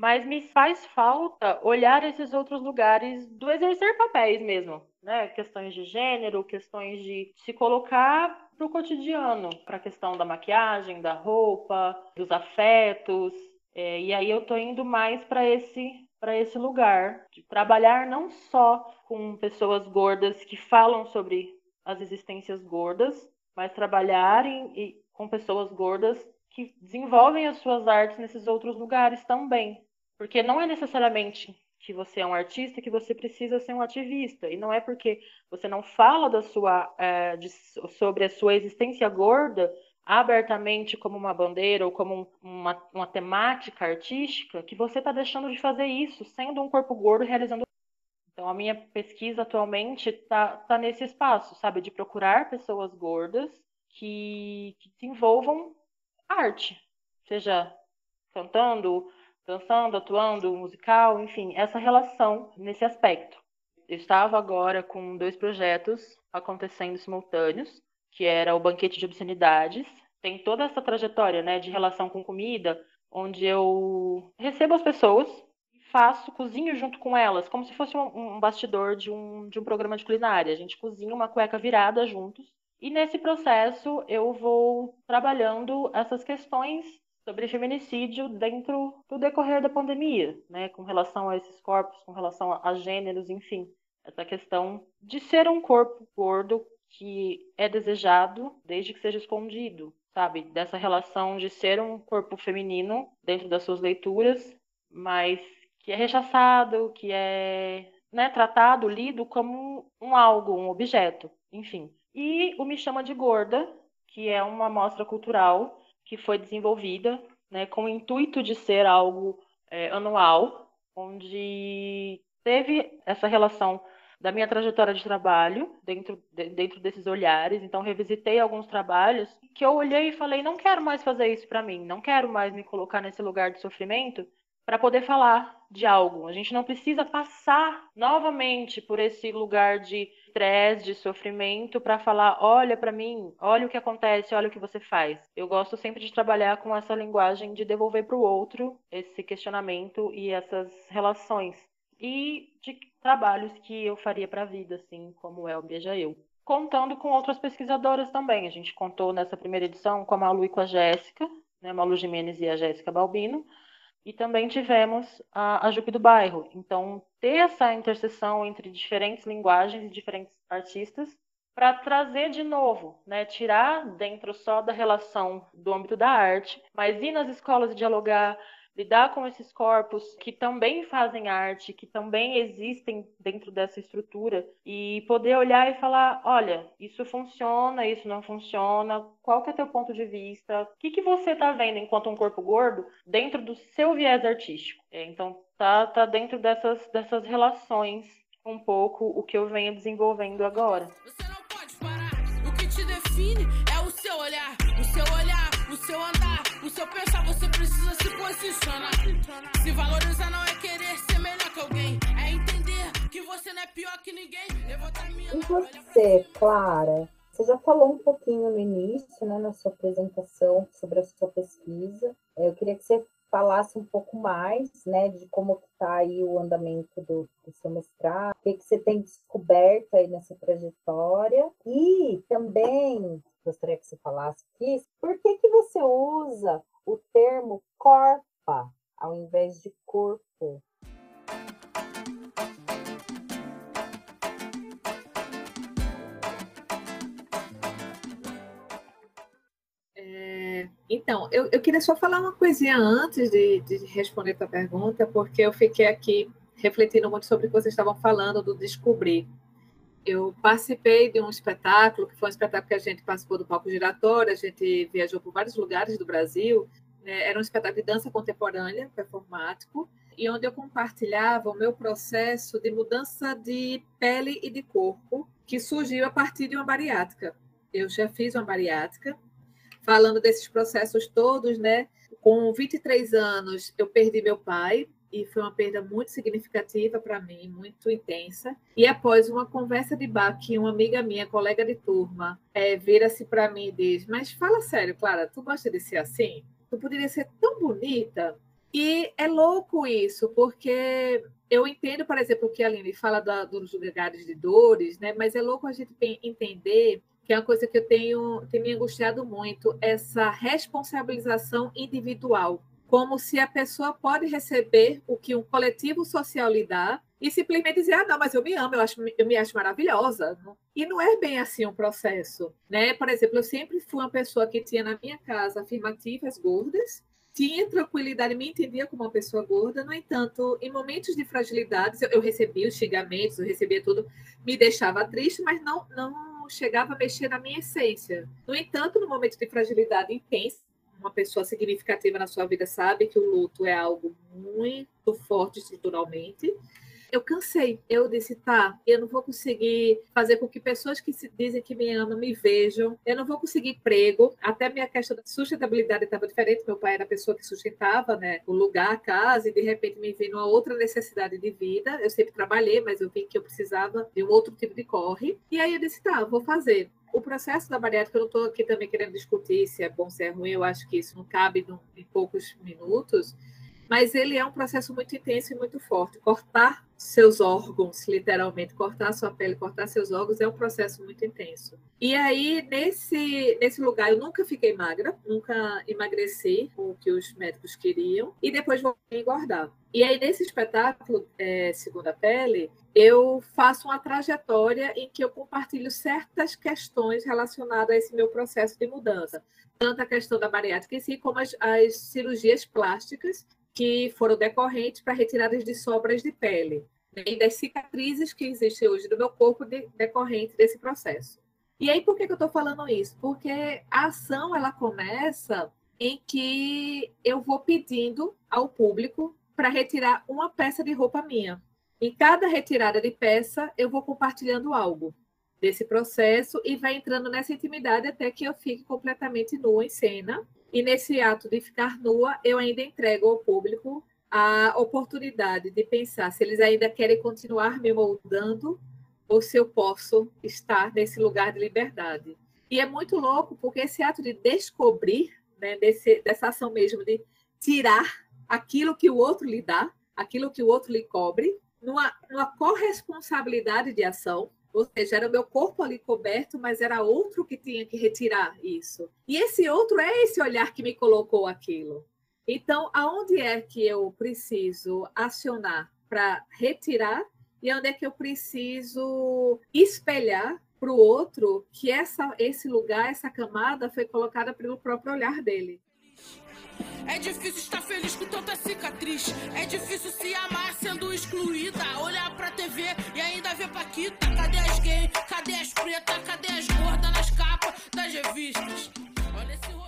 mas me faz falta olhar esses outros lugares do exercer papéis mesmo, né? Questões de gênero, questões de se colocar para o cotidiano, para a questão da maquiagem, da roupa, dos afetos. É, e aí eu tô indo mais para esse para esse lugar de trabalhar não só com pessoas gordas que falam sobre as existências gordas, mas trabalhar em, com pessoas gordas que desenvolvem as suas artes nesses outros lugares também. Porque não é necessariamente que você é um artista que você precisa ser um ativista. E não é porque você não fala da sua, é, de, sobre a sua existência gorda abertamente como uma bandeira ou como uma, uma temática artística que você está deixando de fazer isso, sendo um corpo gordo realizando. Então, a minha pesquisa atualmente está tá nesse espaço, sabe, de procurar pessoas gordas que, que desenvolvam arte, seja cantando, dançando, atuando, musical, enfim, essa relação nesse aspecto. Eu estava agora com dois projetos acontecendo simultâneos, que era o Banquete de Obscenidades. Tem toda essa trajetória né, de relação com comida, onde eu recebo as pessoas, faço, cozinho junto com elas, como se fosse um, um bastidor de um, de um programa de culinária. A gente cozinha uma cueca virada juntos. E nesse processo eu vou trabalhando essas questões sobre feminicídio dentro do decorrer da pandemia, né, com relação a esses corpos, com relação a, a gêneros, enfim, essa questão de ser um corpo gordo que é desejado desde que seja escondido, sabe? Dessa relação de ser um corpo feminino dentro das suas leituras, mas que é rechaçado, que é né, tratado, lido como um algo, um objeto, enfim. E o Me Chama de Gorda, que é uma mostra cultural que foi desenvolvida né, com o intuito de ser algo é, anual, onde teve essa relação da minha trajetória de trabalho dentro, de, dentro desses olhares. Então, revisitei alguns trabalhos que eu olhei e falei: não quero mais fazer isso para mim, não quero mais me colocar nesse lugar de sofrimento para poder falar de algo. A gente não precisa passar novamente por esse lugar de estresse, de sofrimento, para falar: olha para mim, olha o que acontece, olha o que você faz. Eu gosto sempre de trabalhar com essa linguagem de devolver para o outro esse questionamento e essas relações. E de trabalhos que eu faria para a vida, assim, como é o Beija Eu. Contando com outras pesquisadoras também. A gente contou nessa primeira edição com a Malu e com a Jéssica, né, Malu Jimenez e a Jéssica Balbino. E também tivemos a, a Jupe do Bairro. Então, ter essa interseção entre diferentes linguagens e diferentes artistas para trazer de novo, né, tirar dentro só da relação do âmbito da arte, mas ir nas escolas e dialogar, lidar com esses corpos que também fazem arte, que também existem dentro dessa estrutura e poder olhar e falar, olha, isso funciona, isso não funciona, qual que é teu ponto de vista, o que, que você está vendo enquanto um corpo gordo dentro do seu viés artístico. É, então, tá, tá dentro dessas, dessas relações um pouco o que eu venho desenvolvendo agora. Você não pode parar. O que te define é o seu olhar, o seu olhar, o seu andar, o seu pensar. Você se posicionar. Se valorizar não é querer ser melhor que alguém, é entender que você não é pior que ninguém. E você, Clara? Você já falou um pouquinho no início, né, na sua apresentação sobre a sua pesquisa. Eu queria que você falasse um pouco mais, né, de como está aí o andamento do, do seu mestrado, o que, que você tem descoberto aí nessa trajetória e também gostaria que você falasse aqui, por que que você usa o termo corpa ao invés de corpo? É, então, eu, eu, queria só falar uma coisinha antes de, de responder a tua pergunta, porque eu fiquei aqui refletindo muito sobre o que vocês estavam falando do descobrir. Eu participei de um espetáculo, que foi um espetáculo que a gente participou do palco giratório, a gente viajou por vários lugares do Brasil, né? era um espetáculo de dança contemporânea, performático, e onde eu compartilhava o meu processo de mudança de pele e de corpo, que surgiu a partir de uma bariátrica. Eu já fiz uma bariátrica, falando desses processos todos, né? Com 23 anos, eu perdi meu pai, e foi uma perda muito significativa para mim, muito intensa. E após uma conversa de bar que uma amiga minha, colega de turma, é, vira-se para mim e diz: Mas fala sério, Clara, tu gosta de ser assim? Tu poderia ser tão bonita. E é louco isso, porque eu entendo, por exemplo, o que a Aline fala da, dos lugares de dores, né? mas é louco a gente entender que é uma coisa que eu tenho, tem me angustiado muito, essa responsabilização individual. Como se a pessoa pode receber o que um coletivo social lhe dá e simplesmente dizer, ah, não, mas eu me amo, eu, acho, eu me acho maravilhosa. E não é bem assim um processo. Né? Por exemplo, eu sempre fui uma pessoa que tinha na minha casa afirmativas gordas, tinha tranquilidade, me entendia como uma pessoa gorda, no entanto, em momentos de fragilidade, eu, eu recebia os xingamentos, eu recebia tudo, me deixava triste, mas não, não chegava a mexer na minha essência. No entanto, no momento de fragilidade intensa, uma pessoa significativa na sua vida sabe que o luto é algo muito forte estruturalmente eu cansei. Eu disse, tá, eu não vou conseguir fazer com que pessoas que se dizem que me amam me vejam. Eu não vou conseguir emprego. Até minha questão da sustentabilidade estava diferente. Meu pai era a pessoa que sustentava, né, o lugar, a casa, e de repente me veio uma outra necessidade de vida. Eu sempre trabalhei, mas eu vi que eu precisava de um outro tipo de corre. E aí eu disse, tá, vou fazer. O processo da bariátrica, eu não estou aqui também querendo discutir se é bom, se é ruim, eu acho que isso não cabe em poucos minutos, mas ele é um processo muito intenso e muito forte. Cortar seus órgãos, literalmente, cortar sua pele, cortar seus órgãos, é um processo muito intenso. E aí, nesse, nesse lugar, eu nunca fiquei magra, nunca emagreci o que os médicos queriam, e depois vou engordar. E aí, nesse espetáculo, é, Segunda Pele, eu faço uma trajetória em que eu compartilho certas questões relacionadas a esse meu processo de mudança. Tanto a questão da bariátrica em si, como as, as cirurgias plásticas que foram decorrentes para retiradas de sobras de pele né, e das cicatrizes que existem hoje no meu corpo de, decorrente desse processo. E aí, por que, que eu estou falando isso? Porque a ação ela começa em que eu vou pedindo ao público para retirar uma peça de roupa minha. Em cada retirada de peça, eu vou compartilhando algo desse processo e vai entrando nessa intimidade até que eu fique completamente nua em cena e nesse ato de ficar nua, eu ainda entrego ao público a oportunidade de pensar se eles ainda querem continuar me moldando ou se eu posso estar nesse lugar de liberdade. E é muito louco, porque esse ato de descobrir, né, desse, dessa ação mesmo de tirar aquilo que o outro lhe dá, aquilo que o outro lhe cobre, numa, numa corresponsabilidade de ação, ou seja, era o meu corpo ali coberto, mas era outro que tinha que retirar isso. E esse outro é esse olhar que me colocou aquilo. Então, aonde é que eu preciso acionar para retirar e onde é que eu preciso espelhar para o outro que essa, esse lugar, essa camada foi colocada pelo próprio olhar dele. É difícil estar feliz com tanta cicatriz. É difícil se amar sendo excluída. Olhar pra TV e ainda ver Paquita. Cadê as gays? Cadê as pretas? Cadê as gordas nas capas das revistas?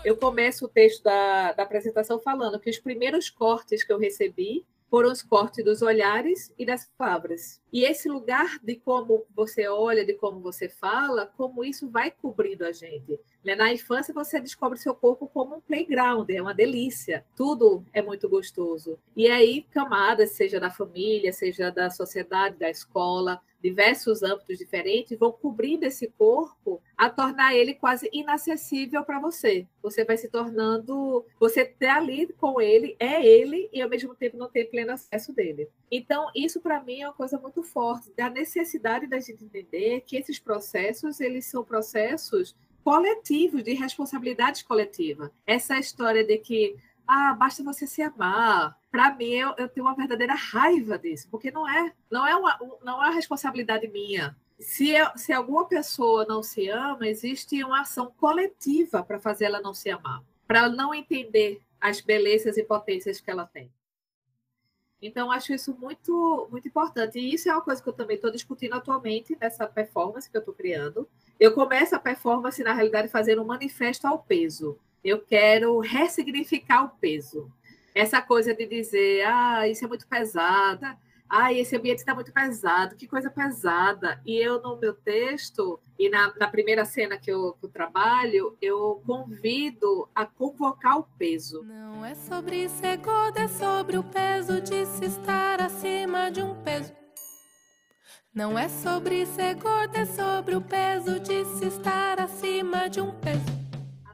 Eu começo o texto da, da apresentação falando que os primeiros cortes que eu recebi foram os cortes dos olhares e das palavras. E esse lugar de como você olha, de como você fala, como isso vai cobrindo a gente. Né? Na infância, você descobre seu corpo como um playground, é uma delícia. Tudo é muito gostoso. E aí, camadas, seja da família, seja da sociedade, da escola, diversos âmbitos diferentes vão cobrindo esse corpo a tornar ele quase inacessível para você. Você vai se tornando, você está ali com ele, é ele e ao mesmo tempo não tem pleno acesso dele. Então, isso para mim é uma coisa muito forte, da necessidade da gente entender que esses processos, eles são processos coletivos, de responsabilidade coletiva. Essa história de que ah, basta você se amar. Para mim, eu, eu, tenho uma verdadeira raiva disso, porque não é, não é uma, não é uma responsabilidade minha. Se, eu, se alguma pessoa não se ama, existe uma ação coletiva para fazer ela não se amar, para não entender as belezas e potências que ela tem. Então, acho isso muito, muito importante. E isso é uma coisa que eu também estou discutindo atualmente nessa performance que eu estou criando. Eu começo a performance, na realidade, fazendo um manifesto ao peso eu quero ressignificar o peso. Essa coisa de dizer, ah, isso é muito pesada, ah, esse ambiente está muito pesado, que coisa pesada. E eu, no meu texto, e na, na primeira cena que eu, que eu, trabalho, eu convido a convocar o peso. Não é sobre ser gordo, é sobre o peso de se estar acima de um peso. Não é sobre ser gordo, é sobre o peso de se estar acima de um peso.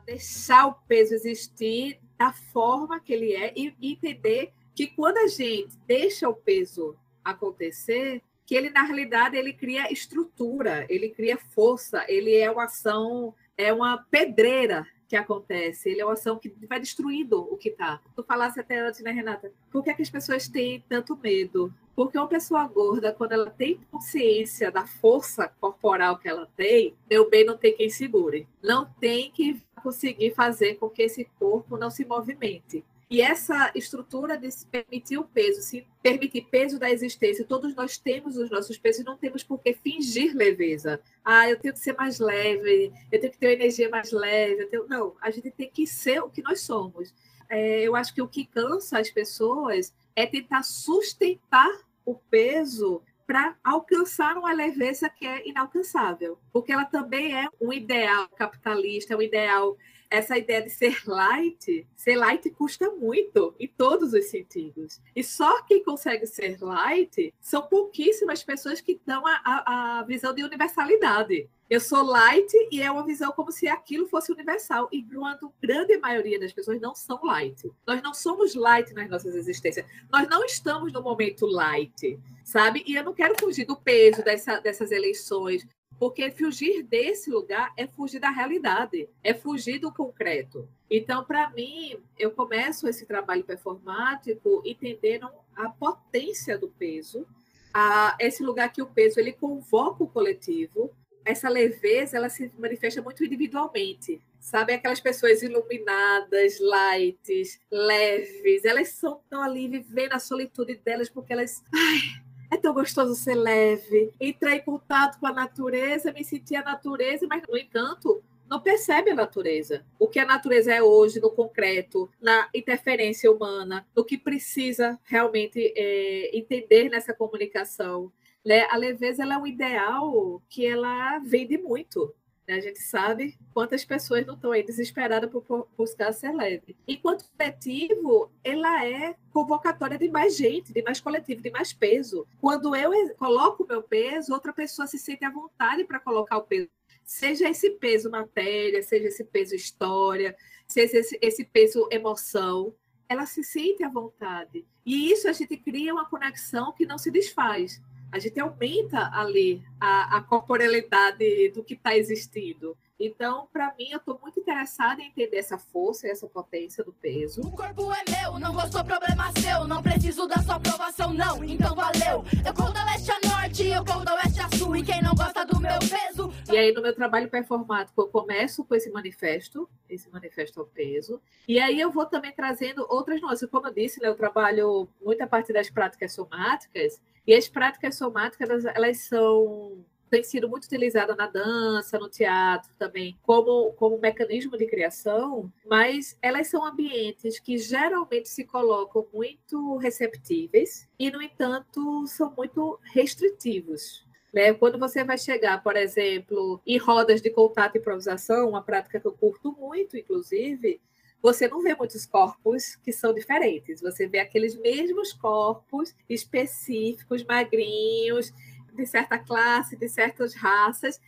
Deixar o peso existir da forma que ele é e entender que quando a gente deixa o peso acontecer, que ele na realidade ele cria estrutura, ele cria força, ele é uma ação, é uma pedreira que acontece, ele é uma ação que vai destruindo o que está. Tu falasse até antes, né, Renata? Por que, é que as pessoas têm tanto medo? Porque uma pessoa gorda, quando ela tem consciência da força corporal que ela tem, meu bem, não tem quem segure. Não tem que conseguir fazer com que esse corpo não se movimente. E essa estrutura de se permitir o peso, se permitir peso da existência, todos nós temos os nossos pesos não temos por que fingir leveza. Ah, eu tenho que ser mais leve, eu tenho que ter uma energia mais leve. Tenho... Não, a gente tem que ser o que nós somos. É, eu acho que o que cansa as pessoas é tentar sustentar o peso para alcançar uma leveza que é inalcançável, porque ela também é um ideal capitalista, é um ideal essa ideia de ser light, ser light custa muito em todos os sentidos. E só quem consegue ser light são pouquíssimas pessoas que dão a, a, a visão de universalidade. Eu sou light e é uma visão como se aquilo fosse universal. E a grande maioria das pessoas não são light. Nós não somos light nas nossas existências. Nós não estamos no momento light, sabe? E eu não quero fugir do peso dessa, dessas eleições. Porque fugir desse lugar é fugir da realidade, é fugir do concreto. Então, para mim, eu começo esse trabalho performático entendendo a potência do peso, a, esse lugar que o peso ele convoca o coletivo. Essa leveza ela se manifesta muito individualmente, sabe? Aquelas pessoas iluminadas, lights, leves, elas são, estão ali vivendo a solitude delas porque elas. Ai, é tão gostoso ser leve, entrar em contato com a natureza, me sentir a natureza, mas, no entanto, não percebe a natureza. O que a natureza é hoje, no concreto, na interferência humana, no que precisa realmente é, entender nessa comunicação. Né? A leveza é um ideal que ela vende muito. Né? A gente sabe quantas pessoas não estão aí desesperadas por buscar ser leve. Enquanto coletivo, ela é convocatória de mais gente, de mais coletivo, de mais peso. Quando eu coloco o meu peso, outra pessoa se sente à vontade para colocar o peso. Seja esse peso matéria, seja esse peso história, seja esse, esse peso emoção, ela se sente à vontade. E isso a gente cria uma conexão que não se desfaz a gente aumenta ali a, a corporalidade do que está existindo. Então, para mim, eu estou muito interessada em entender essa força e essa potência do peso. O corpo é meu, não gostou, problema seu. Não preciso da sua aprovação, não. Então valeu. Eu corro da leste a norte, eu corro da oeste a sul. E quem não gosta do meu peso. E aí, no meu trabalho performático, eu começo com esse manifesto, esse manifesto ao peso. E aí, eu vou também trazendo outras nuances. Como eu disse, né, eu trabalho muita parte das práticas somáticas. E as práticas somáticas, elas, elas são têm sido muito utilizadas na dança, no teatro também, como, como mecanismo de criação, mas elas são ambientes que geralmente se colocam muito receptíveis e, no entanto, são muito restritivos. Né? Quando você vai chegar, por exemplo, em rodas de contato e improvisação, uma prática que eu curto muito, inclusive, você não vê muitos corpos que são diferentes. Você vê aqueles mesmos corpos específicos, magrinhos, de certa classe, de certas raças,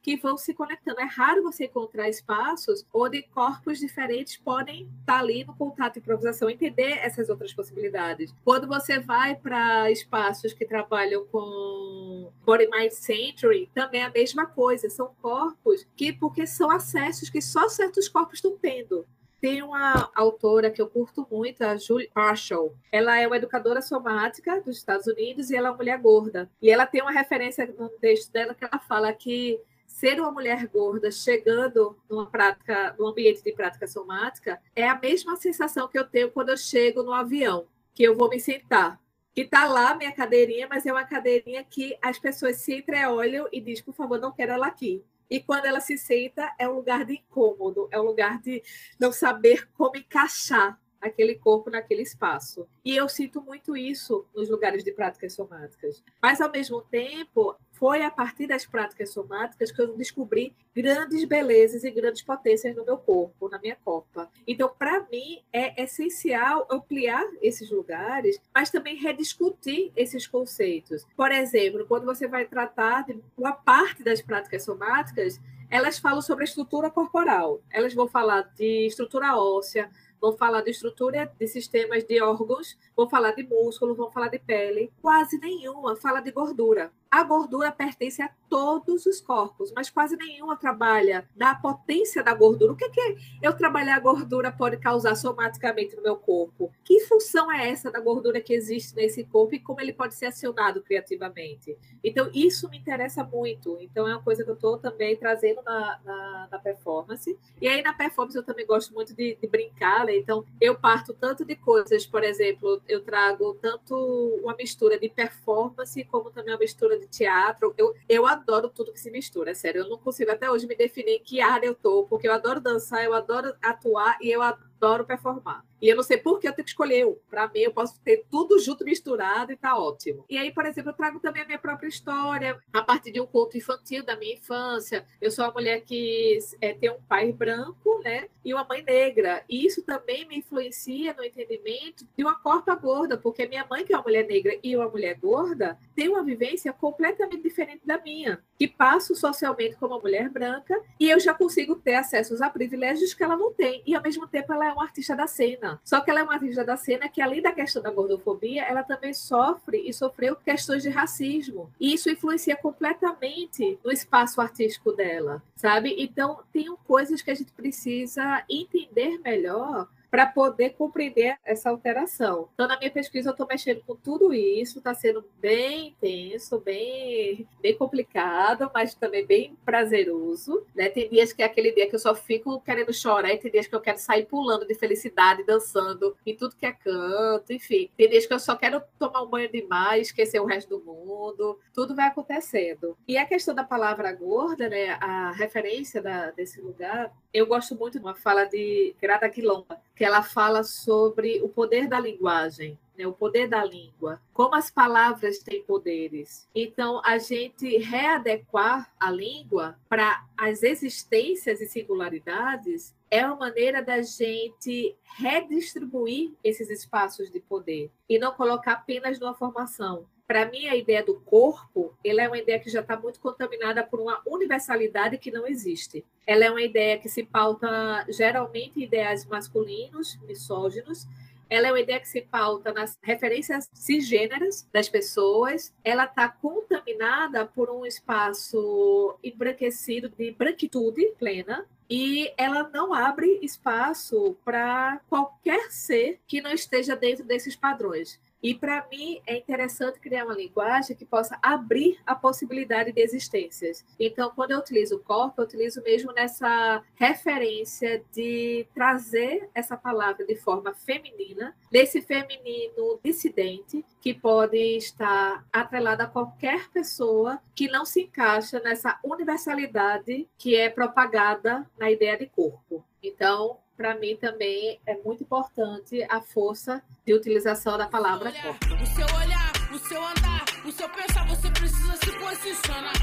que vão se conectando. É raro você encontrar espaços onde corpos diferentes podem estar ali no contato improvisação, entender essas outras possibilidades. Quando você vai para espaços que trabalham com Body Mind Century, também é a mesma coisa. São corpos que, porque são acessos que só certos corpos estão tendo. Tem uma autora que eu curto muito, a Julie Marshall. Ela é uma educadora somática dos Estados Unidos e ela é uma mulher gorda. E ela tem uma referência no texto dela que ela fala que ser uma mulher gorda chegando numa prática, num ambiente de prática somática, é a mesma sensação que eu tenho quando eu chego no avião, que eu vou me sentar. Que tá lá minha cadeirinha, mas é uma cadeirinha que as pessoas se entreolham e dizem, por favor, não quero ela aqui. E quando ela se senta, é um lugar de incômodo, é um lugar de não saber como encaixar aquele corpo naquele espaço. E eu sinto muito isso nos lugares de práticas somáticas. Mas, ao mesmo tempo, foi a partir das práticas somáticas que eu descobri grandes belezas e grandes potências no meu corpo, na minha copa. Então, para mim, é essencial ampliar esses lugares, mas também rediscutir esses conceitos. Por exemplo, quando você vai tratar de uma parte das práticas somáticas, elas falam sobre a estrutura corporal. Elas vão falar de estrutura óssea, vão falar de estrutura de sistemas de órgãos, vão falar de músculo, vão falar de pele. Quase nenhuma fala de gordura. A gordura pertence a todos os corpos, mas quase nenhuma trabalha da potência da gordura. O que, é que eu trabalhar a gordura pode causar somaticamente no meu corpo? Que função é essa da gordura que existe nesse corpo e como ele pode ser acionado criativamente? Então, isso me interessa muito. Então, é uma coisa que eu estou também trazendo na, na, na, performance. E aí, na performance, eu também gosto muito de, de brincar. Né? Então, eu parto tanto de coisas, por exemplo, eu trago tanto uma mistura de performance como também uma mistura de teatro. Eu, eu adoro tudo que se mistura, é sério. Eu não consigo até hoje me definir que área eu tô, porque eu adoro dançar, eu adoro atuar e eu adoro performar. E eu não sei por que eu tenho que escolher um. Para mim, eu posso ter tudo junto, misturado e tá ótimo. E aí, por exemplo, eu trago também a minha própria história, a partir de um conto infantil da minha infância. Eu sou uma mulher que é, tem um pai branco, né? E uma mãe negra. E isso também me influencia no entendimento de uma corpa gorda, porque minha mãe, que é uma mulher negra e uma mulher gorda, tem uma vivência completamente diferente da minha, que passo socialmente como uma mulher branca e eu já consigo ter acessos a privilégios que ela não tem. E ao mesmo tempo ela é uma artista da cena Só que ela é uma artista da cena que, além da questão da gordofobia, ela também sofre e sofreu questões de racismo. E isso influencia completamente no espaço artístico dela, sabe? Então, tem coisas que a gente precisa entender melhor para poder compreender essa alteração. Então, na minha pesquisa, eu estou mexendo com tudo isso, está sendo bem intenso, bem, bem complicado, mas também bem prazeroso. Né? Tem dias que é aquele dia que eu só fico querendo chorar, e tem dias que eu quero sair pulando de felicidade, dançando em tudo que é canto, enfim. Tem dias que eu só quero tomar um banho demais, esquecer o resto do mundo. Tudo vai acontecendo. E a questão da palavra gorda, né, a referência da, desse lugar, eu gosto muito de uma fala de Grada Quilomba, que ela fala sobre o poder da linguagem, né, o poder da língua, como as palavras têm poderes. Então, a gente readequar a língua para as existências e singularidades é uma maneira da gente redistribuir esses espaços de poder e não colocar apenas numa formação. Para mim, a ideia do corpo, ela é uma ideia que já está muito contaminada por uma universalidade que não existe. Ela é uma ideia que se pauta geralmente em ideais masculinos, misóginos, ela é uma ideia que se pauta nas referências cisgêneras das pessoas. Ela está contaminada por um espaço embranquecido de branquitude plena. E ela não abre espaço para qualquer ser que não esteja dentro desses padrões. E para mim é interessante criar uma linguagem que possa abrir a possibilidade de existências. Então, quando eu utilizo o corpo, eu utilizo mesmo nessa referência de trazer essa palavra de forma feminina, desse feminino dissidente, que pode estar atrelada a qualquer pessoa que não se encaixa nessa universalidade que é propagada na ideia de corpo. Então, para mim também é muito importante a força de utilização da palavra corpo. O seu olhar, o seu andar, o seu pensar, você precisa se posicionar.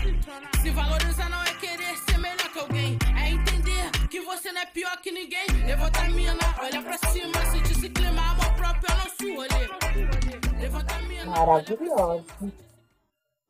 Se valorizar não é querer ser melhor que alguém, é entender que você não é pior que ninguém. Levanta a mina, olha pra cima, sente esse clima, amor próprio é nosso rolê. Levanta a mina. Maravilhoso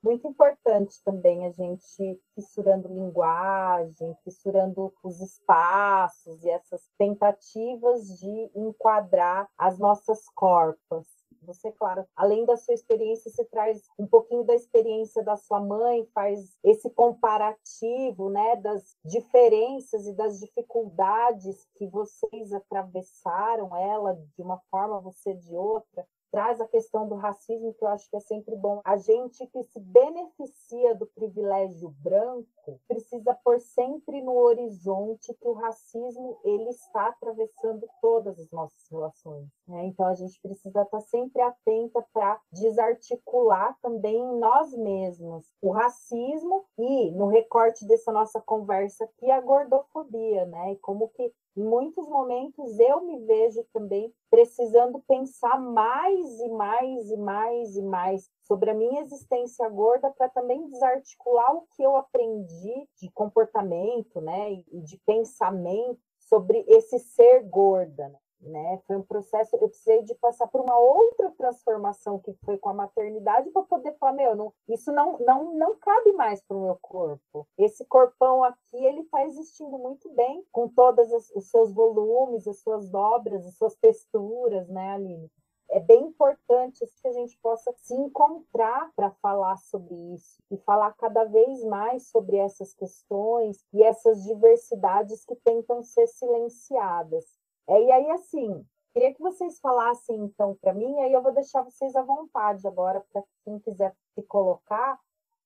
muito importante também a gente fissurando linguagem, fissurando os espaços e essas tentativas de enquadrar as nossas corpas. Você, claro, além da sua experiência, você traz um pouquinho da experiência da sua mãe, faz esse comparativo, né, das diferenças e das dificuldades que vocês atravessaram ela de uma forma, você de outra traz a questão do racismo, que eu acho que é sempre bom. A gente que se beneficia do privilégio branco precisa pôr sempre no horizonte que o racismo ele está atravessando todas as nossas relações. Né? Então a gente precisa estar sempre atenta para desarticular também nós mesmos o racismo e no recorte dessa nossa conversa aqui a gordofobia, né? E como que em muitos momentos eu me vejo também precisando pensar mais e mais e mais e mais sobre a minha existência gorda para também desarticular o que eu aprendi de comportamento, né, e de pensamento sobre esse ser gorda. Né? Né? Foi um processo, eu precisei de passar por uma outra transformação que foi com a maternidade para poder falar, meu, não, isso não, não, não cabe mais para o meu corpo. Esse corpão aqui, ele está existindo muito bem, com todos os seus volumes, as suas dobras, as suas texturas, né, Aline? é bem importante que a gente possa se encontrar para falar sobre isso e falar cada vez mais sobre essas questões e essas diversidades que tentam ser silenciadas. É, e aí, assim, queria que vocês falassem então para mim, aí eu vou deixar vocês à vontade agora para quem quiser se colocar,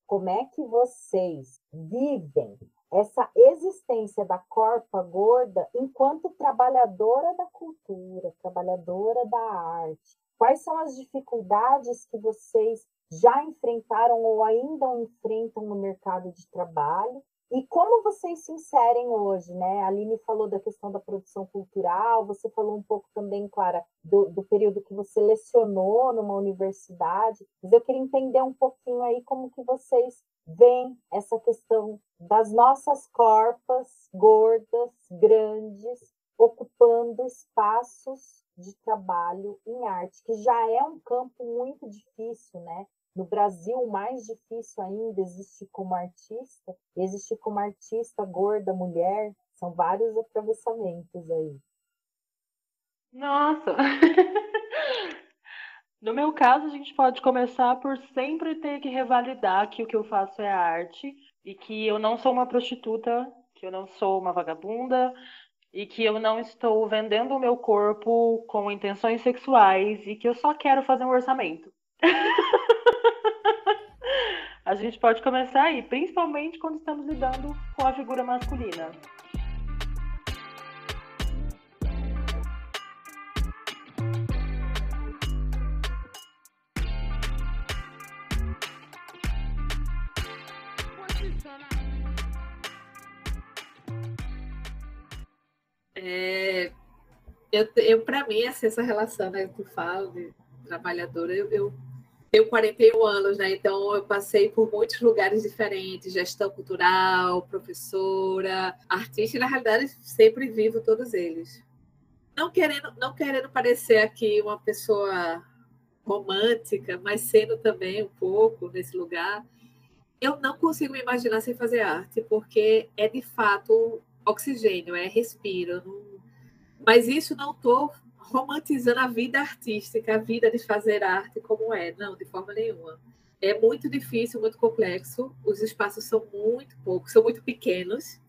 como é que vocês vivem essa existência da corpa gorda enquanto trabalhadora da cultura, trabalhadora da arte. Quais são as dificuldades que vocês já enfrentaram ou ainda enfrentam no mercado de trabalho? E como vocês se inserem hoje, né? A Aline falou da questão da produção cultural, você falou um pouco também, Clara, do, do, período que você lecionou numa universidade, mas eu queria entender um pouquinho aí como que vocês veem essa questão das nossas corpas gordas, grandes, ocupando espaços de trabalho em arte, que já é um campo muito difícil, né? No Brasil, mais difícil ainda existir como artista, existir como artista gorda, mulher, são vários atravessamentos aí. Nossa! No meu caso, a gente pode começar por sempre ter que revalidar que o que eu faço é arte e que eu não sou uma prostituta, que eu não sou uma vagabunda e que eu não estou vendendo o meu corpo com intenções sexuais e que eu só quero fazer um orçamento. a gente pode começar aí, principalmente quando estamos lidando com a figura masculina. É, eu, eu para mim, assim, essa relação né, que tu fala de trabalhadora, eu, eu tenho 41 anos, né? Então eu passei por muitos lugares diferentes, gestão cultural, professora, artista, e na realidade sempre vivo todos eles. Não querendo, não querendo parecer aqui uma pessoa romântica, mas sendo também um pouco nesse lugar, eu não consigo me imaginar sem fazer arte, porque é de fato oxigênio, é respiro. Não... Mas isso não estou romantizando a vida artística, a vida de fazer arte como é, não, de forma nenhuma. É muito difícil, muito complexo, os espaços são muito poucos, são muito pequenos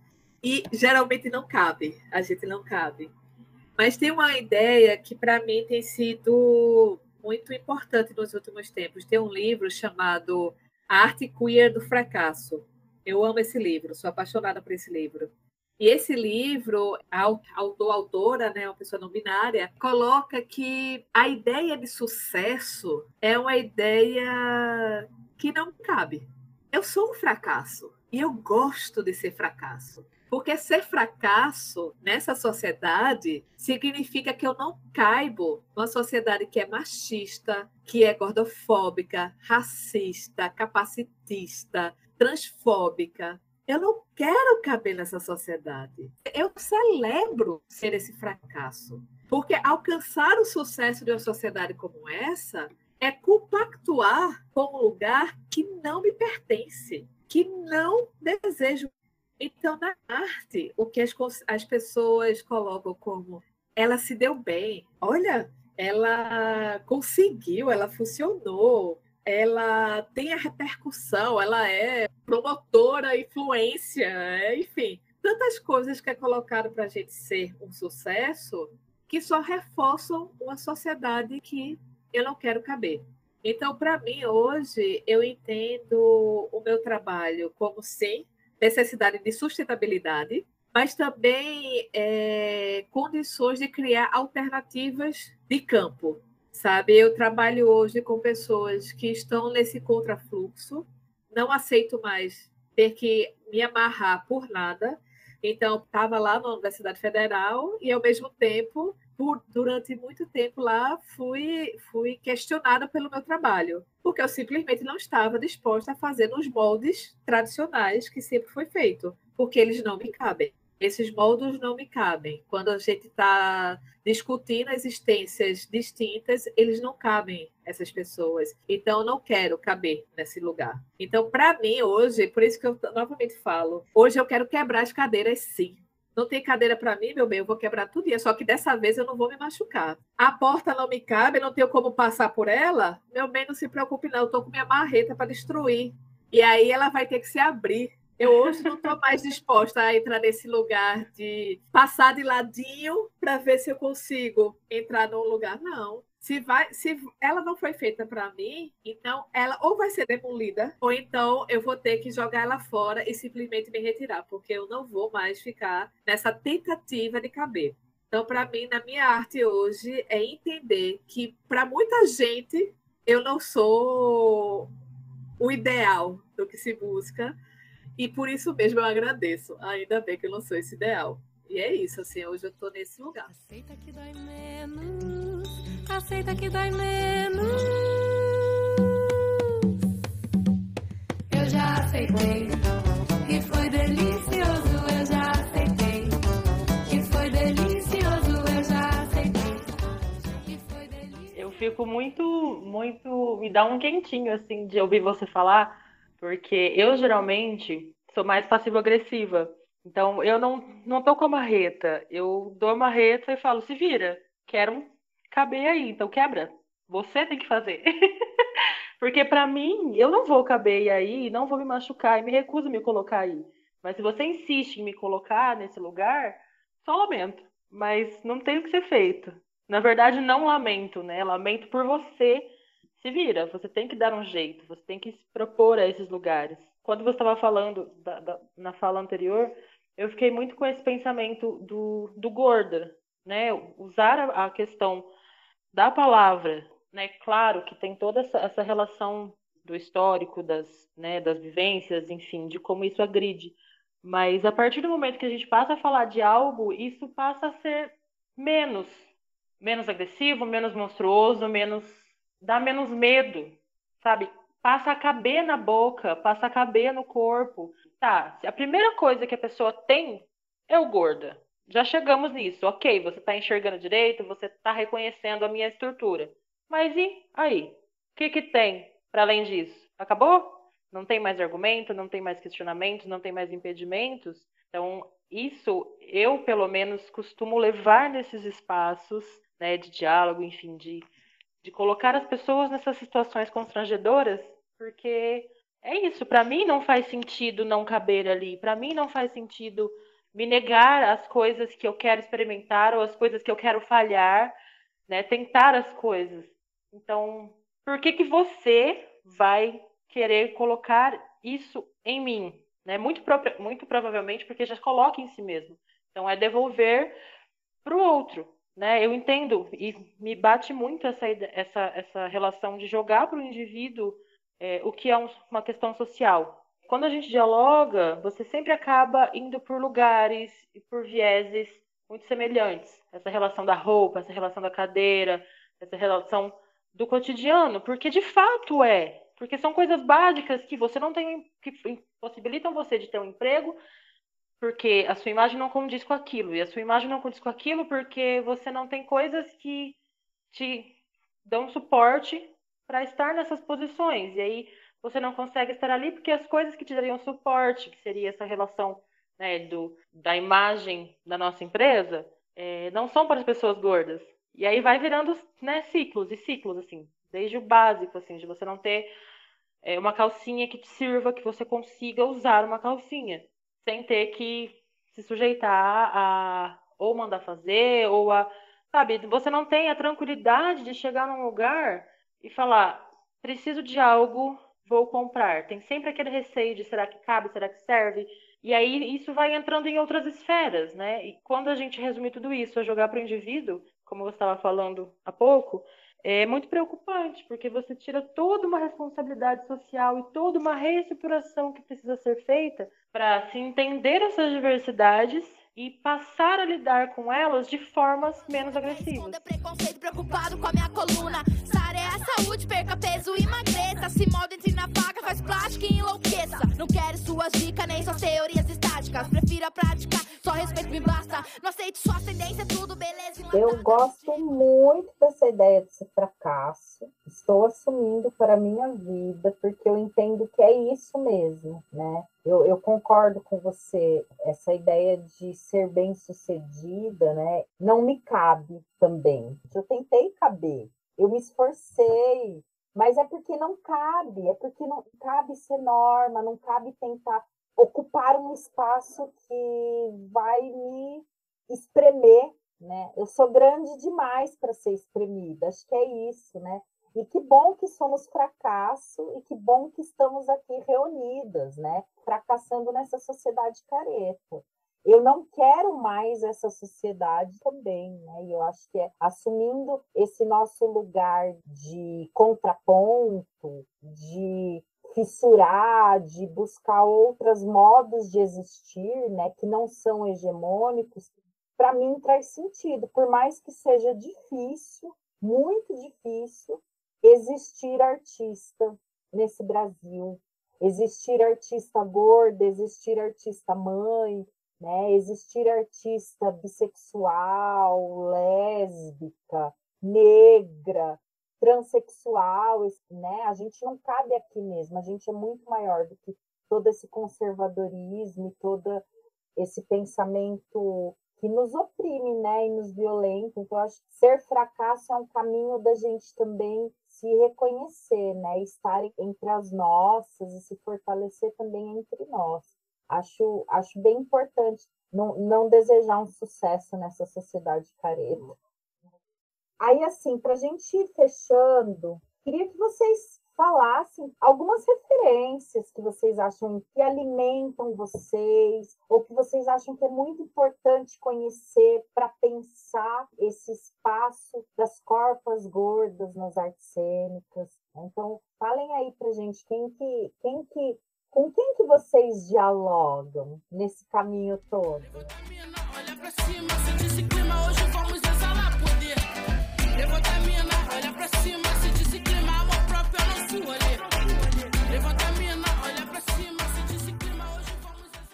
e geralmente não cabe, a gente não cabe. Mas tem uma ideia que para mim tem sido muito importante nos últimos tempos. Tem um livro chamado A Arte Queer do Fracasso. Eu amo esse livro, sou apaixonada por esse livro. E esse livro, a autor, autora, né, uma pessoa não binária, coloca que a ideia de sucesso é uma ideia que não cabe. Eu sou um fracasso e eu gosto de ser fracasso. Porque ser fracasso nessa sociedade significa que eu não caibo numa sociedade que é machista, que é gordofóbica, racista, capacitista, transfóbica. Eu não quero caber nessa sociedade. Eu celebro ser esse fracasso. Porque alcançar o sucesso de uma sociedade como essa é compactuar com um lugar que não me pertence, que não desejo. Então, na arte, o que as, as pessoas colocam como ela se deu bem, olha, ela conseguiu, ela funcionou, ela tem a repercussão, ela é promotora, influência, é, enfim, tantas coisas que é colocado para a gente ser um sucesso que só reforçam uma sociedade que eu não quero caber. Então, para mim, hoje, eu entendo o meu trabalho como, sim, necessidade de sustentabilidade, mas também é, condições de criar alternativas de campo, sabe? Eu trabalho hoje com pessoas que estão nesse contrafluxo, não aceito mais ter que me amarrar por nada. Então, estava lá na Universidade Federal e, ao mesmo tempo, por, durante muito tempo lá, fui, fui questionada pelo meu trabalho, porque eu simplesmente não estava disposta a fazer nos moldes tradicionais que sempre foi feito, porque eles não me cabem. Esses moldes não me cabem. Quando a gente está discutindo existências distintas, eles não cabem essas pessoas. Então, não quero caber nesse lugar. Então, para mim, hoje, por isso que eu novamente falo, hoje eu quero quebrar as cadeiras, sim. Não tem cadeira para mim, meu bem, eu vou quebrar tudo. Só que dessa vez eu não vou me machucar. A porta não me cabe, não tenho como passar por ela. Meu bem, não se preocupe, não. Eu estou com minha marreta para destruir. E aí ela vai ter que se abrir. Eu hoje não estou mais disposta a entrar nesse lugar de passar de ladinho para ver se eu consigo entrar num lugar. Não. Se, vai, se ela não foi feita para mim, então ela ou vai ser demolida, ou então eu vou ter que jogar ela fora e simplesmente me retirar, porque eu não vou mais ficar nessa tentativa de caber. Então, para mim, na minha arte hoje, é entender que para muita gente eu não sou o ideal do que se busca, e por isso mesmo eu agradeço. Ainda bem que eu não sou esse ideal. E é isso, assim, hoje eu tô nesse lugar. Aceita que dói menos, aceita que dói menos. Eu já aceitei e foi delicioso, eu já aceitei. Que foi delicioso, eu já aceitei. E foi delicioso. Eu fico muito, muito. Me dá um quentinho, assim, de ouvir você falar porque eu geralmente sou mais passivo-agressiva. Então, eu não, não tô com a marreta. Eu dou a marreta e falo, se vira, quero caber aí, então quebra. Você tem que fazer. Porque para mim, eu não vou caber aí, não vou me machucar e me recuso a me colocar aí. Mas se você insiste em me colocar nesse lugar, só lamento. Mas não tem o que ser feito. Na verdade, não lamento, né? Lamento por você se vira, você tem que dar um jeito, você tem que se propor a esses lugares. Quando você estava falando da, da, na fala anterior, eu fiquei muito com esse pensamento do, do gorda, né? Usar a, a questão da palavra, né? Claro que tem toda essa, essa relação do histórico, das, né, das vivências, enfim, de como isso agride. Mas a partir do momento que a gente passa a falar de algo, isso passa a ser menos, menos agressivo, menos monstruoso, menos dá menos medo, sabe? Passa a caber na boca, passa a caber no corpo. Tá, a primeira coisa que a pessoa tem é o gorda. Já chegamos nisso. Ok, você está enxergando direito, você está reconhecendo a minha estrutura. Mas e aí? O que, que tem para além disso? Acabou? Não tem mais argumento, não tem mais questionamentos, não tem mais impedimentos. Então, isso eu, pelo menos, costumo levar nesses espaços né, de diálogo, enfim, de de colocar as pessoas nessas situações constrangedoras, porque é isso, para mim não faz sentido não caber ali, para mim não faz sentido me negar as coisas que eu quero experimentar ou as coisas que eu quero falhar, né, tentar as coisas. Então, por que que você vai querer colocar isso em mim, né? Muito, muito provavelmente porque já coloca em si mesmo. Então é devolver para o outro, né? Eu entendo e me bate muito essa, essa, essa relação de jogar para o indivíduo é, o que é um, uma questão social. Quando a gente dialoga, você sempre acaba indo por lugares e por vieses muito semelhantes. Essa relação da roupa, essa relação da cadeira, essa relação do cotidiano, porque de fato é. Porque são coisas básicas que você não tem, que possibilitam você de ter um emprego, porque a sua imagem não condiz com aquilo, e a sua imagem não condiz com aquilo porque você não tem coisas que te dão suporte para estar nessas posições, e aí você não consegue estar ali porque as coisas que te dariam suporte, que seria essa relação né, do, da imagem da nossa empresa, é, não são para as pessoas gordas. E aí vai virando né, ciclos e ciclos, assim, desde o básico, assim, de você não ter é, uma calcinha que te sirva, que você consiga usar uma calcinha sem ter que se sujeitar a ou mandar fazer, ou a. Sabe, você não tem a tranquilidade de chegar num lugar e falar: preciso de algo, vou comprar. Tem sempre aquele receio de será que cabe, será que serve? E aí isso vai entrando em outras esferas, né? E quando a gente resume tudo isso a jogar para o indivíduo, como você estava falando há pouco, é muito preocupante, porque você tira toda uma responsabilidade social e toda uma reestruturação que precisa ser feita para se entender essas diversidades e passar a lidar com elas de formas menos agressivas. Preconceito preocupado com a minha coluna. Sara é a saúde, perca peso e emagreça. Se molda entre na faca, faz plástico e enlouqueça. Não quero suas dicas nem suas teorias estáticas táticas. Prefiro a prática, só respeito me basta. Não aceito sua ascendência, tudo beleza. Eu gosto muito dessa ideia de ser fracasso. Estou assumindo para a minha vida, porque eu entendo que é isso mesmo, né? Eu, eu concordo com você, essa ideia de ser bem-sucedida, né? Não me cabe também. Eu tentei caber, eu me esforcei, mas é porque não cabe, é porque não cabe ser norma, não cabe tentar ocupar um espaço que vai me espremer né? Eu sou grande demais para ser espremida, acho que é isso, né? E que bom que somos fracasso e que bom que estamos aqui reunidas, né? Fracassando nessa sociedade careta. Eu não quero mais essa sociedade também, né? E eu acho que é assumindo esse nosso lugar de contraponto, de fissurar, de buscar outros modos de existir, né, que não são hegemônicos, para mim traz sentido, por mais que seja difícil, muito difícil, existir artista nesse Brasil, existir artista gorda, existir artista mãe, né? existir artista bissexual, lésbica, negra, transexual, né? A gente não cabe aqui mesmo, a gente é muito maior do que todo esse conservadorismo, todo esse pensamento que nos oprime, né, e nos violenta. Então, acho que ser fracasso é um caminho da gente também se reconhecer, né, estar entre as nossas e se fortalecer também entre nós. Acho, acho bem importante não, não desejar um sucesso nessa sociedade careta. Aí, assim, para a gente ir fechando, queria que vocês falassem algumas referências que vocês acham que alimentam vocês, ou que vocês acham que é muito importante conhecer para pensar esse espaço das corpas gordas nas artes cênicas. Então, falem aí para gente quem que, quem que, com quem que vocês dialogam nesse caminho todo.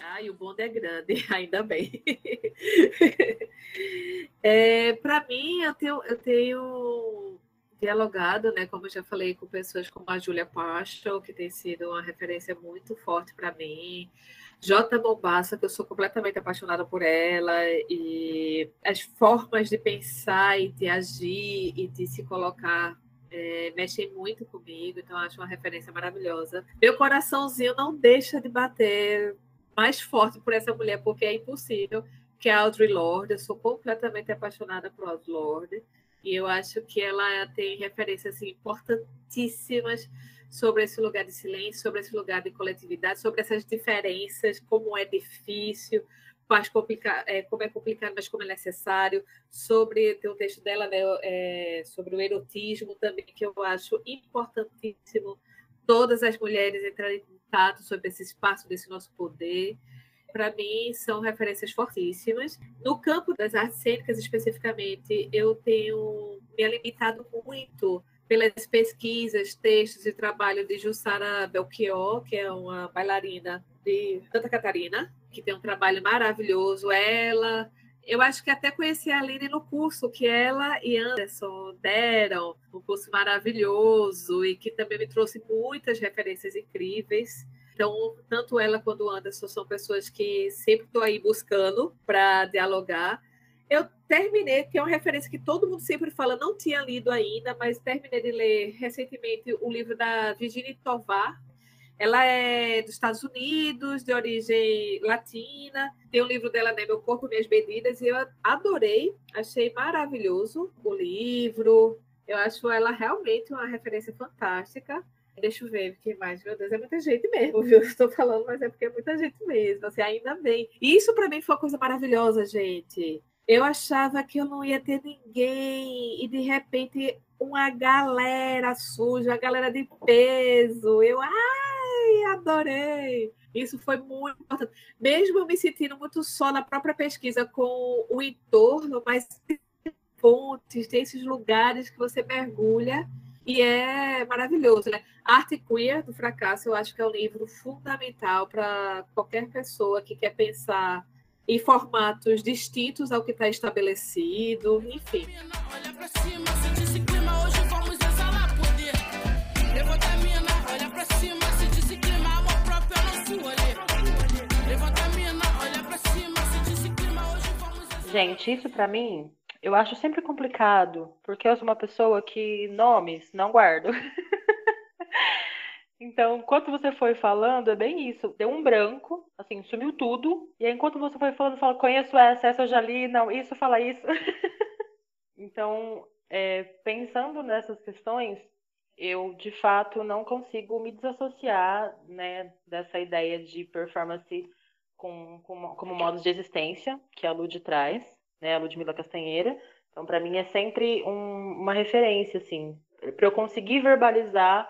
Ai, o bonde é grande, ainda bem. É, Para mim, eu tenho, eu tenho dialogado, né, como eu já falei, com pessoas como a Júlia Pacho, que tem sido uma referência muito forte para mim. J. Mombassa, que eu sou completamente apaixonada por ela, e as formas de pensar e de agir e de se colocar é, mexem muito comigo, então acho uma referência maravilhosa. Meu coraçãozinho não deixa de bater mais forte por essa mulher, porque é impossível, que é a Audre Lorde. Eu sou completamente apaixonada por Audre Lorde. E eu acho que ela tem referências assim, importantíssimas sobre esse lugar de silêncio, sobre esse lugar de coletividade, sobre essas diferenças, como é difícil, quais complica é, como é complicado, mas como é necessário, sobre tem um texto dela né, é, sobre o erotismo também, que eu acho importantíssimo todas as mulheres entrarem em contato sobre esse espaço desse nosso poder. Para mim, são referências fortíssimas. No campo das artes cênicas, especificamente, eu tenho me alimentado muito pelas pesquisas, textos e trabalho de Jussara Belchior, que é uma bailarina de Santa Catarina, que tem um trabalho maravilhoso. Ela, eu acho que até conheci a Aline no curso que ela e Anderson deram, um curso maravilhoso e que também me trouxe muitas referências incríveis. Então, tanto ela quanto o Anderson são pessoas que sempre estou aí buscando para dialogar. Eu terminei, que é uma referência que todo mundo sempre fala, não tinha lido ainda, mas terminei de ler recentemente o livro da Virginie Tovar. Ela é dos Estados Unidos, de origem latina. Tem um livro dela, né, Meu Corpo, Minhas Medidas, e eu adorei, achei maravilhoso o livro. Eu acho ela realmente uma referência fantástica. Deixa eu ver, porque mais, meu Deus, é muita gente mesmo, viu? Estou falando, mas é porque é muita gente mesmo. Assim, ainda bem. Isso para mim foi uma coisa maravilhosa, gente. Eu achava que eu não ia ter ninguém, e de repente uma galera suja, uma galera de peso. Eu, ai, adorei! Isso foi muito importante. Mesmo eu me sentindo muito só na própria pesquisa com o entorno, mas tem fontes, tem esses lugares que você mergulha E é maravilhoso, né? Arte Queer do Fracasso, eu acho que é um livro fundamental para qualquer pessoa que quer pensar em formatos distintos ao que está estabelecido, enfim. Gente, isso para mim eu acho sempre complicado, porque eu sou uma pessoa que nomes não guardo. Então, enquanto você foi falando, é bem isso. Deu um branco, assim, sumiu tudo. E aí, enquanto você foi falando, fala, conheço essa, essa eu já li, não, isso fala isso. então, é, pensando nessas questões, eu de fato não consigo me desassociar né, dessa ideia de performance com, com, como modos de existência que a Lud traz, né, a Ludmila Castanheira. Então, para mim, é sempre um, uma referência, assim, para eu conseguir verbalizar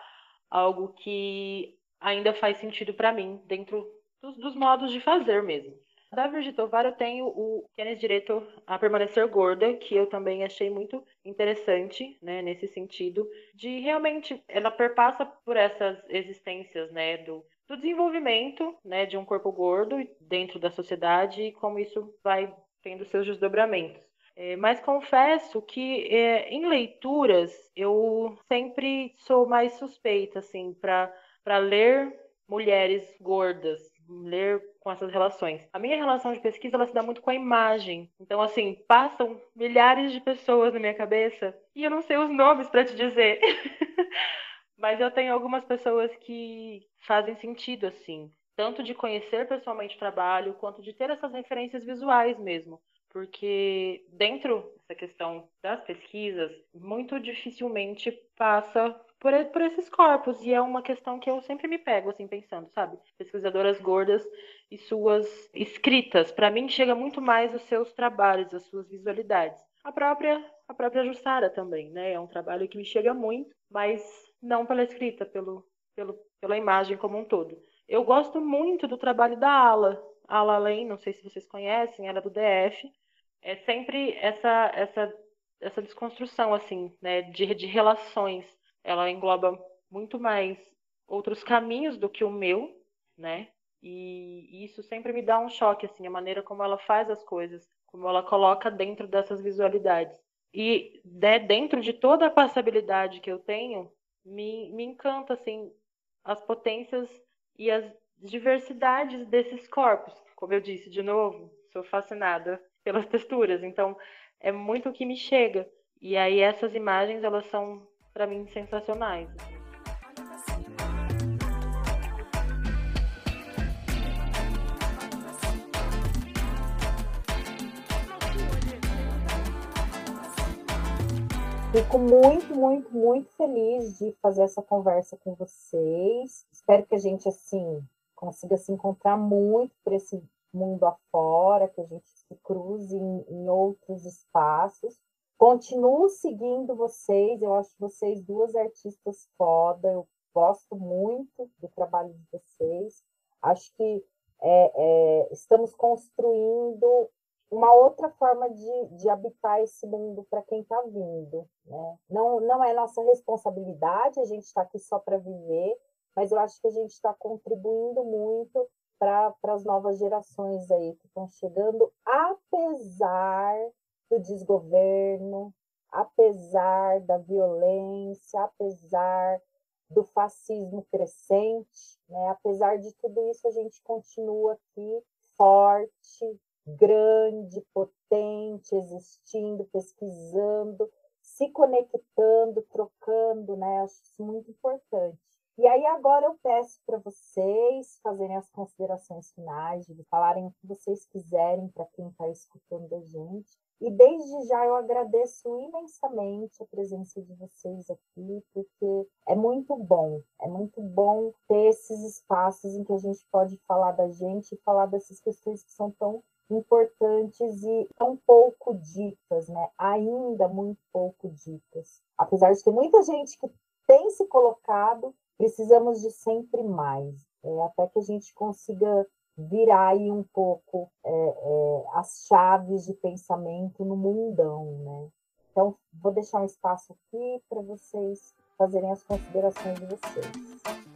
algo que ainda faz sentido para mim, dentro dos, dos, modos de fazer mesmo. Da Virgil Tovar, eu tenho o Kenneth Direito a Permanecer Gorda, que eu também achei muito interessante, né, nesse sentido, de realmente, ela perpassa por essas existências, né, do, do desenvolvimento, né, de um corpo gordo dentro da sociedade e como isso vai tendo seus desdobramentos. É, mas confesso que é, em leituras eu sempre sou mais suspeita, assim, para ler mulheres gordas, ler com essas relações. A minha relação de pesquisa ela se dá muito com a imagem. Então, assim, passam milhares de pessoas na minha cabeça e eu não sei os nomes para te dizer. Mas eu tenho algumas pessoas que fazem sentido, assim, tanto de conhecer pessoalmente o trabalho, quanto de ter essas referências visuais mesmo porque dentro dessa questão das pesquisas, muito dificilmente passa por, por esses corpos, e é uma questão que eu sempre me pego, assim, pensando, sabe? Pesquisadoras gordas e suas escritas, para mim chega muito mais os seus trabalhos, as suas visualidades. A própria, a própria Jussara também, né? É um trabalho que me chega muito, mas não pela escrita, pelo, pelo, pela imagem como um todo. Eu gosto muito do trabalho da Ala, Ala Lane, não sei se vocês conhecem, ela é do DF, é sempre essa essa essa desconstrução assim, né, de, de relações. Ela engloba muito mais outros caminhos do que o meu, né? E, e isso sempre me dá um choque assim, a maneira como ela faz as coisas, como ela coloca dentro dessas visualidades. E né, dentro de toda a passabilidade que eu tenho, me, me encanta assim as potências e as diversidades desses corpos. Como eu disse de novo, sou fascinada pelas texturas. Então, é muito o que me chega. E aí essas imagens, elas são para mim sensacionais. Fico muito, muito, muito feliz de fazer essa conversa com vocês. Espero que a gente assim consiga se encontrar muito por esse mundo afora, que a gente se cruze em, em outros espaços. Continuo seguindo vocês, eu acho vocês duas artistas foda, eu gosto muito do trabalho de vocês. Acho que é, é, estamos construindo uma outra forma de, de habitar esse mundo para quem está vindo. Né? Não, não é nossa responsabilidade, a gente está aqui só para viver, mas eu acho que a gente está contribuindo muito para as novas gerações aí que estão chegando, apesar do desgoverno, apesar da violência, apesar do fascismo crescente, né? apesar de tudo isso, a gente continua aqui forte, grande, potente, existindo, pesquisando, se conectando, trocando, né? Acho isso muito importante. E aí agora eu peço para vocês fazerem as considerações finais, de falarem o que vocês quiserem para quem está escutando a gente. E desde já eu agradeço imensamente a presença de vocês aqui, porque é muito bom, é muito bom ter esses espaços em que a gente pode falar da gente e falar dessas questões que são tão importantes e tão pouco ditas, né? Ainda muito pouco ditas. Apesar de ter muita gente que tem se colocado, precisamos de sempre mais, é, até que a gente consiga virar aí um pouco é, é, as chaves de pensamento no mundão, né? Então, vou deixar um espaço aqui para vocês fazerem as considerações de vocês.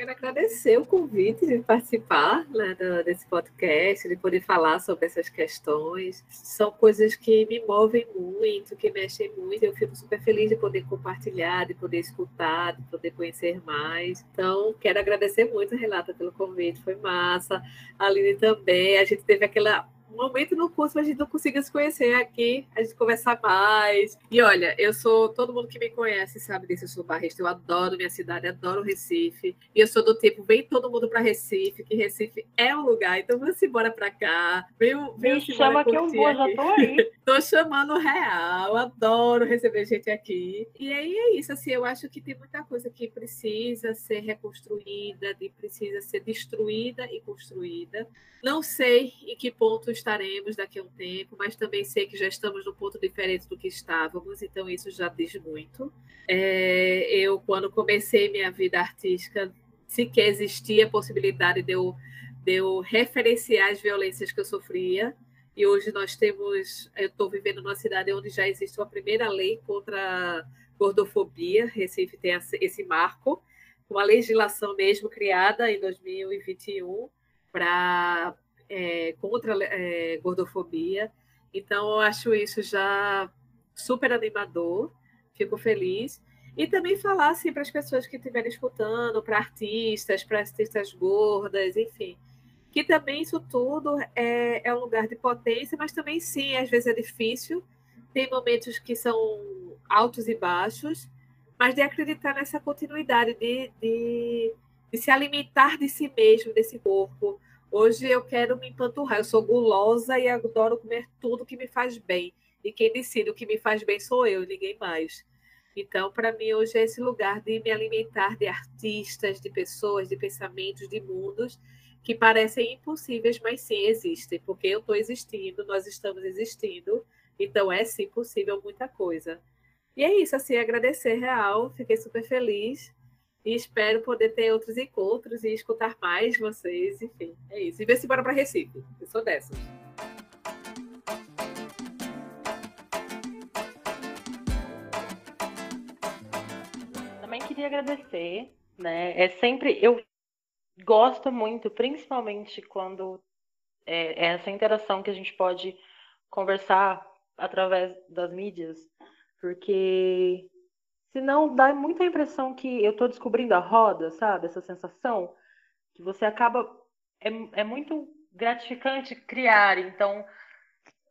Quero agradecer o convite de participar né, desse podcast, de poder falar sobre essas questões. São coisas que me movem muito, que mexem muito. Eu fico super feliz de poder compartilhar, de poder escutar, de poder conhecer mais. Então, quero agradecer muito, Renata, pelo convite. Foi massa. A Aline também. A gente teve aquela um momento no curso a gente não consiga se conhecer aqui, a gente conversar mais. E olha, eu sou, todo mundo que me conhece sabe disso, eu sou barrista, eu adoro minha cidade, adoro Recife. E eu sou do tipo, vem todo mundo para Recife, que Recife é um lugar, então vamos embora para cá. Vem, vem me chama que eu vou, já tô aí. tô chamando real, adoro receber gente aqui. E aí é isso, assim, eu acho que tem muita coisa que precisa ser reconstruída, de precisa ser destruída e construída. Não sei em que ponto estaremos daqui a um tempo, mas também sei que já estamos num ponto diferente do que estávamos, então isso já diz muito. É, eu, quando comecei minha vida artística, sequer existia a possibilidade de eu, de eu referenciar as violências que eu sofria. E hoje nós temos, eu estou vivendo numa cidade onde já existe uma primeira lei contra a gordofobia. Recife tem esse marco, uma legislação mesmo criada em 2021 para é, contra é, gordofobia. Então, eu acho isso já super animador, fico feliz. E também falar assim, para as pessoas que estiverem escutando, para artistas, para artistas gordas, enfim, que também isso tudo é, é um lugar de potência, mas também sim, às vezes é difícil. Tem momentos que são altos e baixos, mas de acreditar nessa continuidade, de, de de se alimentar de si mesmo, desse corpo. Hoje eu quero me empanturrar, eu sou gulosa e adoro comer tudo que me faz bem. E quem decide o que me faz bem sou eu, ninguém mais. Então, para mim, hoje é esse lugar de me alimentar de artistas, de pessoas, de pensamentos, de mundos que parecem impossíveis, mas sim existem, porque eu estou existindo, nós estamos existindo, então é sim possível muita coisa. E é isso, assim, agradecer real, fiquei super feliz e espero poder ter outros encontros e escutar mais vocês. Enfim, é isso. E ver se bora para Recife. Eu sou dessas. Também queria agradecer, né? É sempre eu gosto muito, principalmente quando é, é essa interação que a gente pode conversar através das mídias, porque Senão dá muita impressão que eu estou descobrindo a roda, sabe? Essa sensação que você acaba. É, é muito gratificante criar. Então,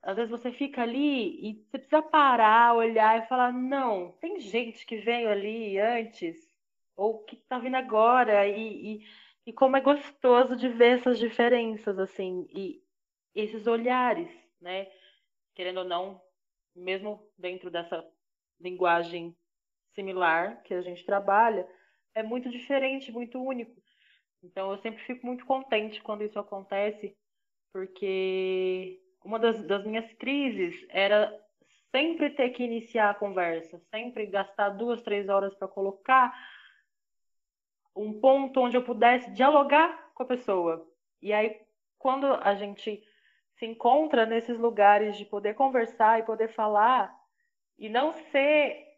às vezes você fica ali e você precisa parar, olhar e falar: não, tem gente que veio ali antes, ou que está vindo agora, e, e, e como é gostoso de ver essas diferenças, assim, e esses olhares, né? Querendo ou não, mesmo dentro dessa linguagem similar que a gente trabalha é muito diferente, muito único. Então eu sempre fico muito contente quando isso acontece, porque uma das, das minhas crises era sempre ter que iniciar a conversa, sempre gastar duas, três horas para colocar um ponto onde eu pudesse dialogar com a pessoa. E aí, quando a gente se encontra nesses lugares de poder conversar e poder falar, e não ser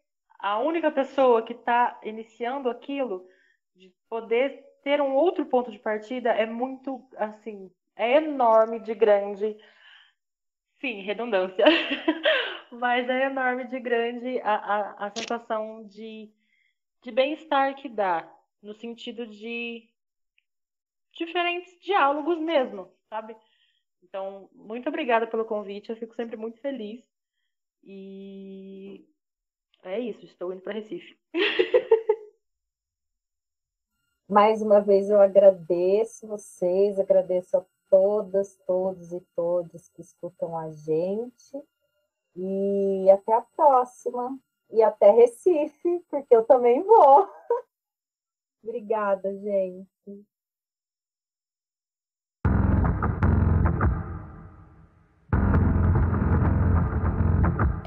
a única pessoa que está iniciando aquilo, de poder ter um outro ponto de partida, é muito, assim, é enorme de grande. Sim, redundância. Mas é enorme de grande a, a, a sensação de, de bem-estar que dá, no sentido de diferentes diálogos mesmo, sabe? Então, muito obrigada pelo convite, eu fico sempre muito feliz. E é isso, estou indo para Recife. Mais uma vez eu agradeço vocês, agradeço a todas, todos e todas que escutam a gente. E até a próxima. E até Recife, porque eu também vou. Obrigada, gente.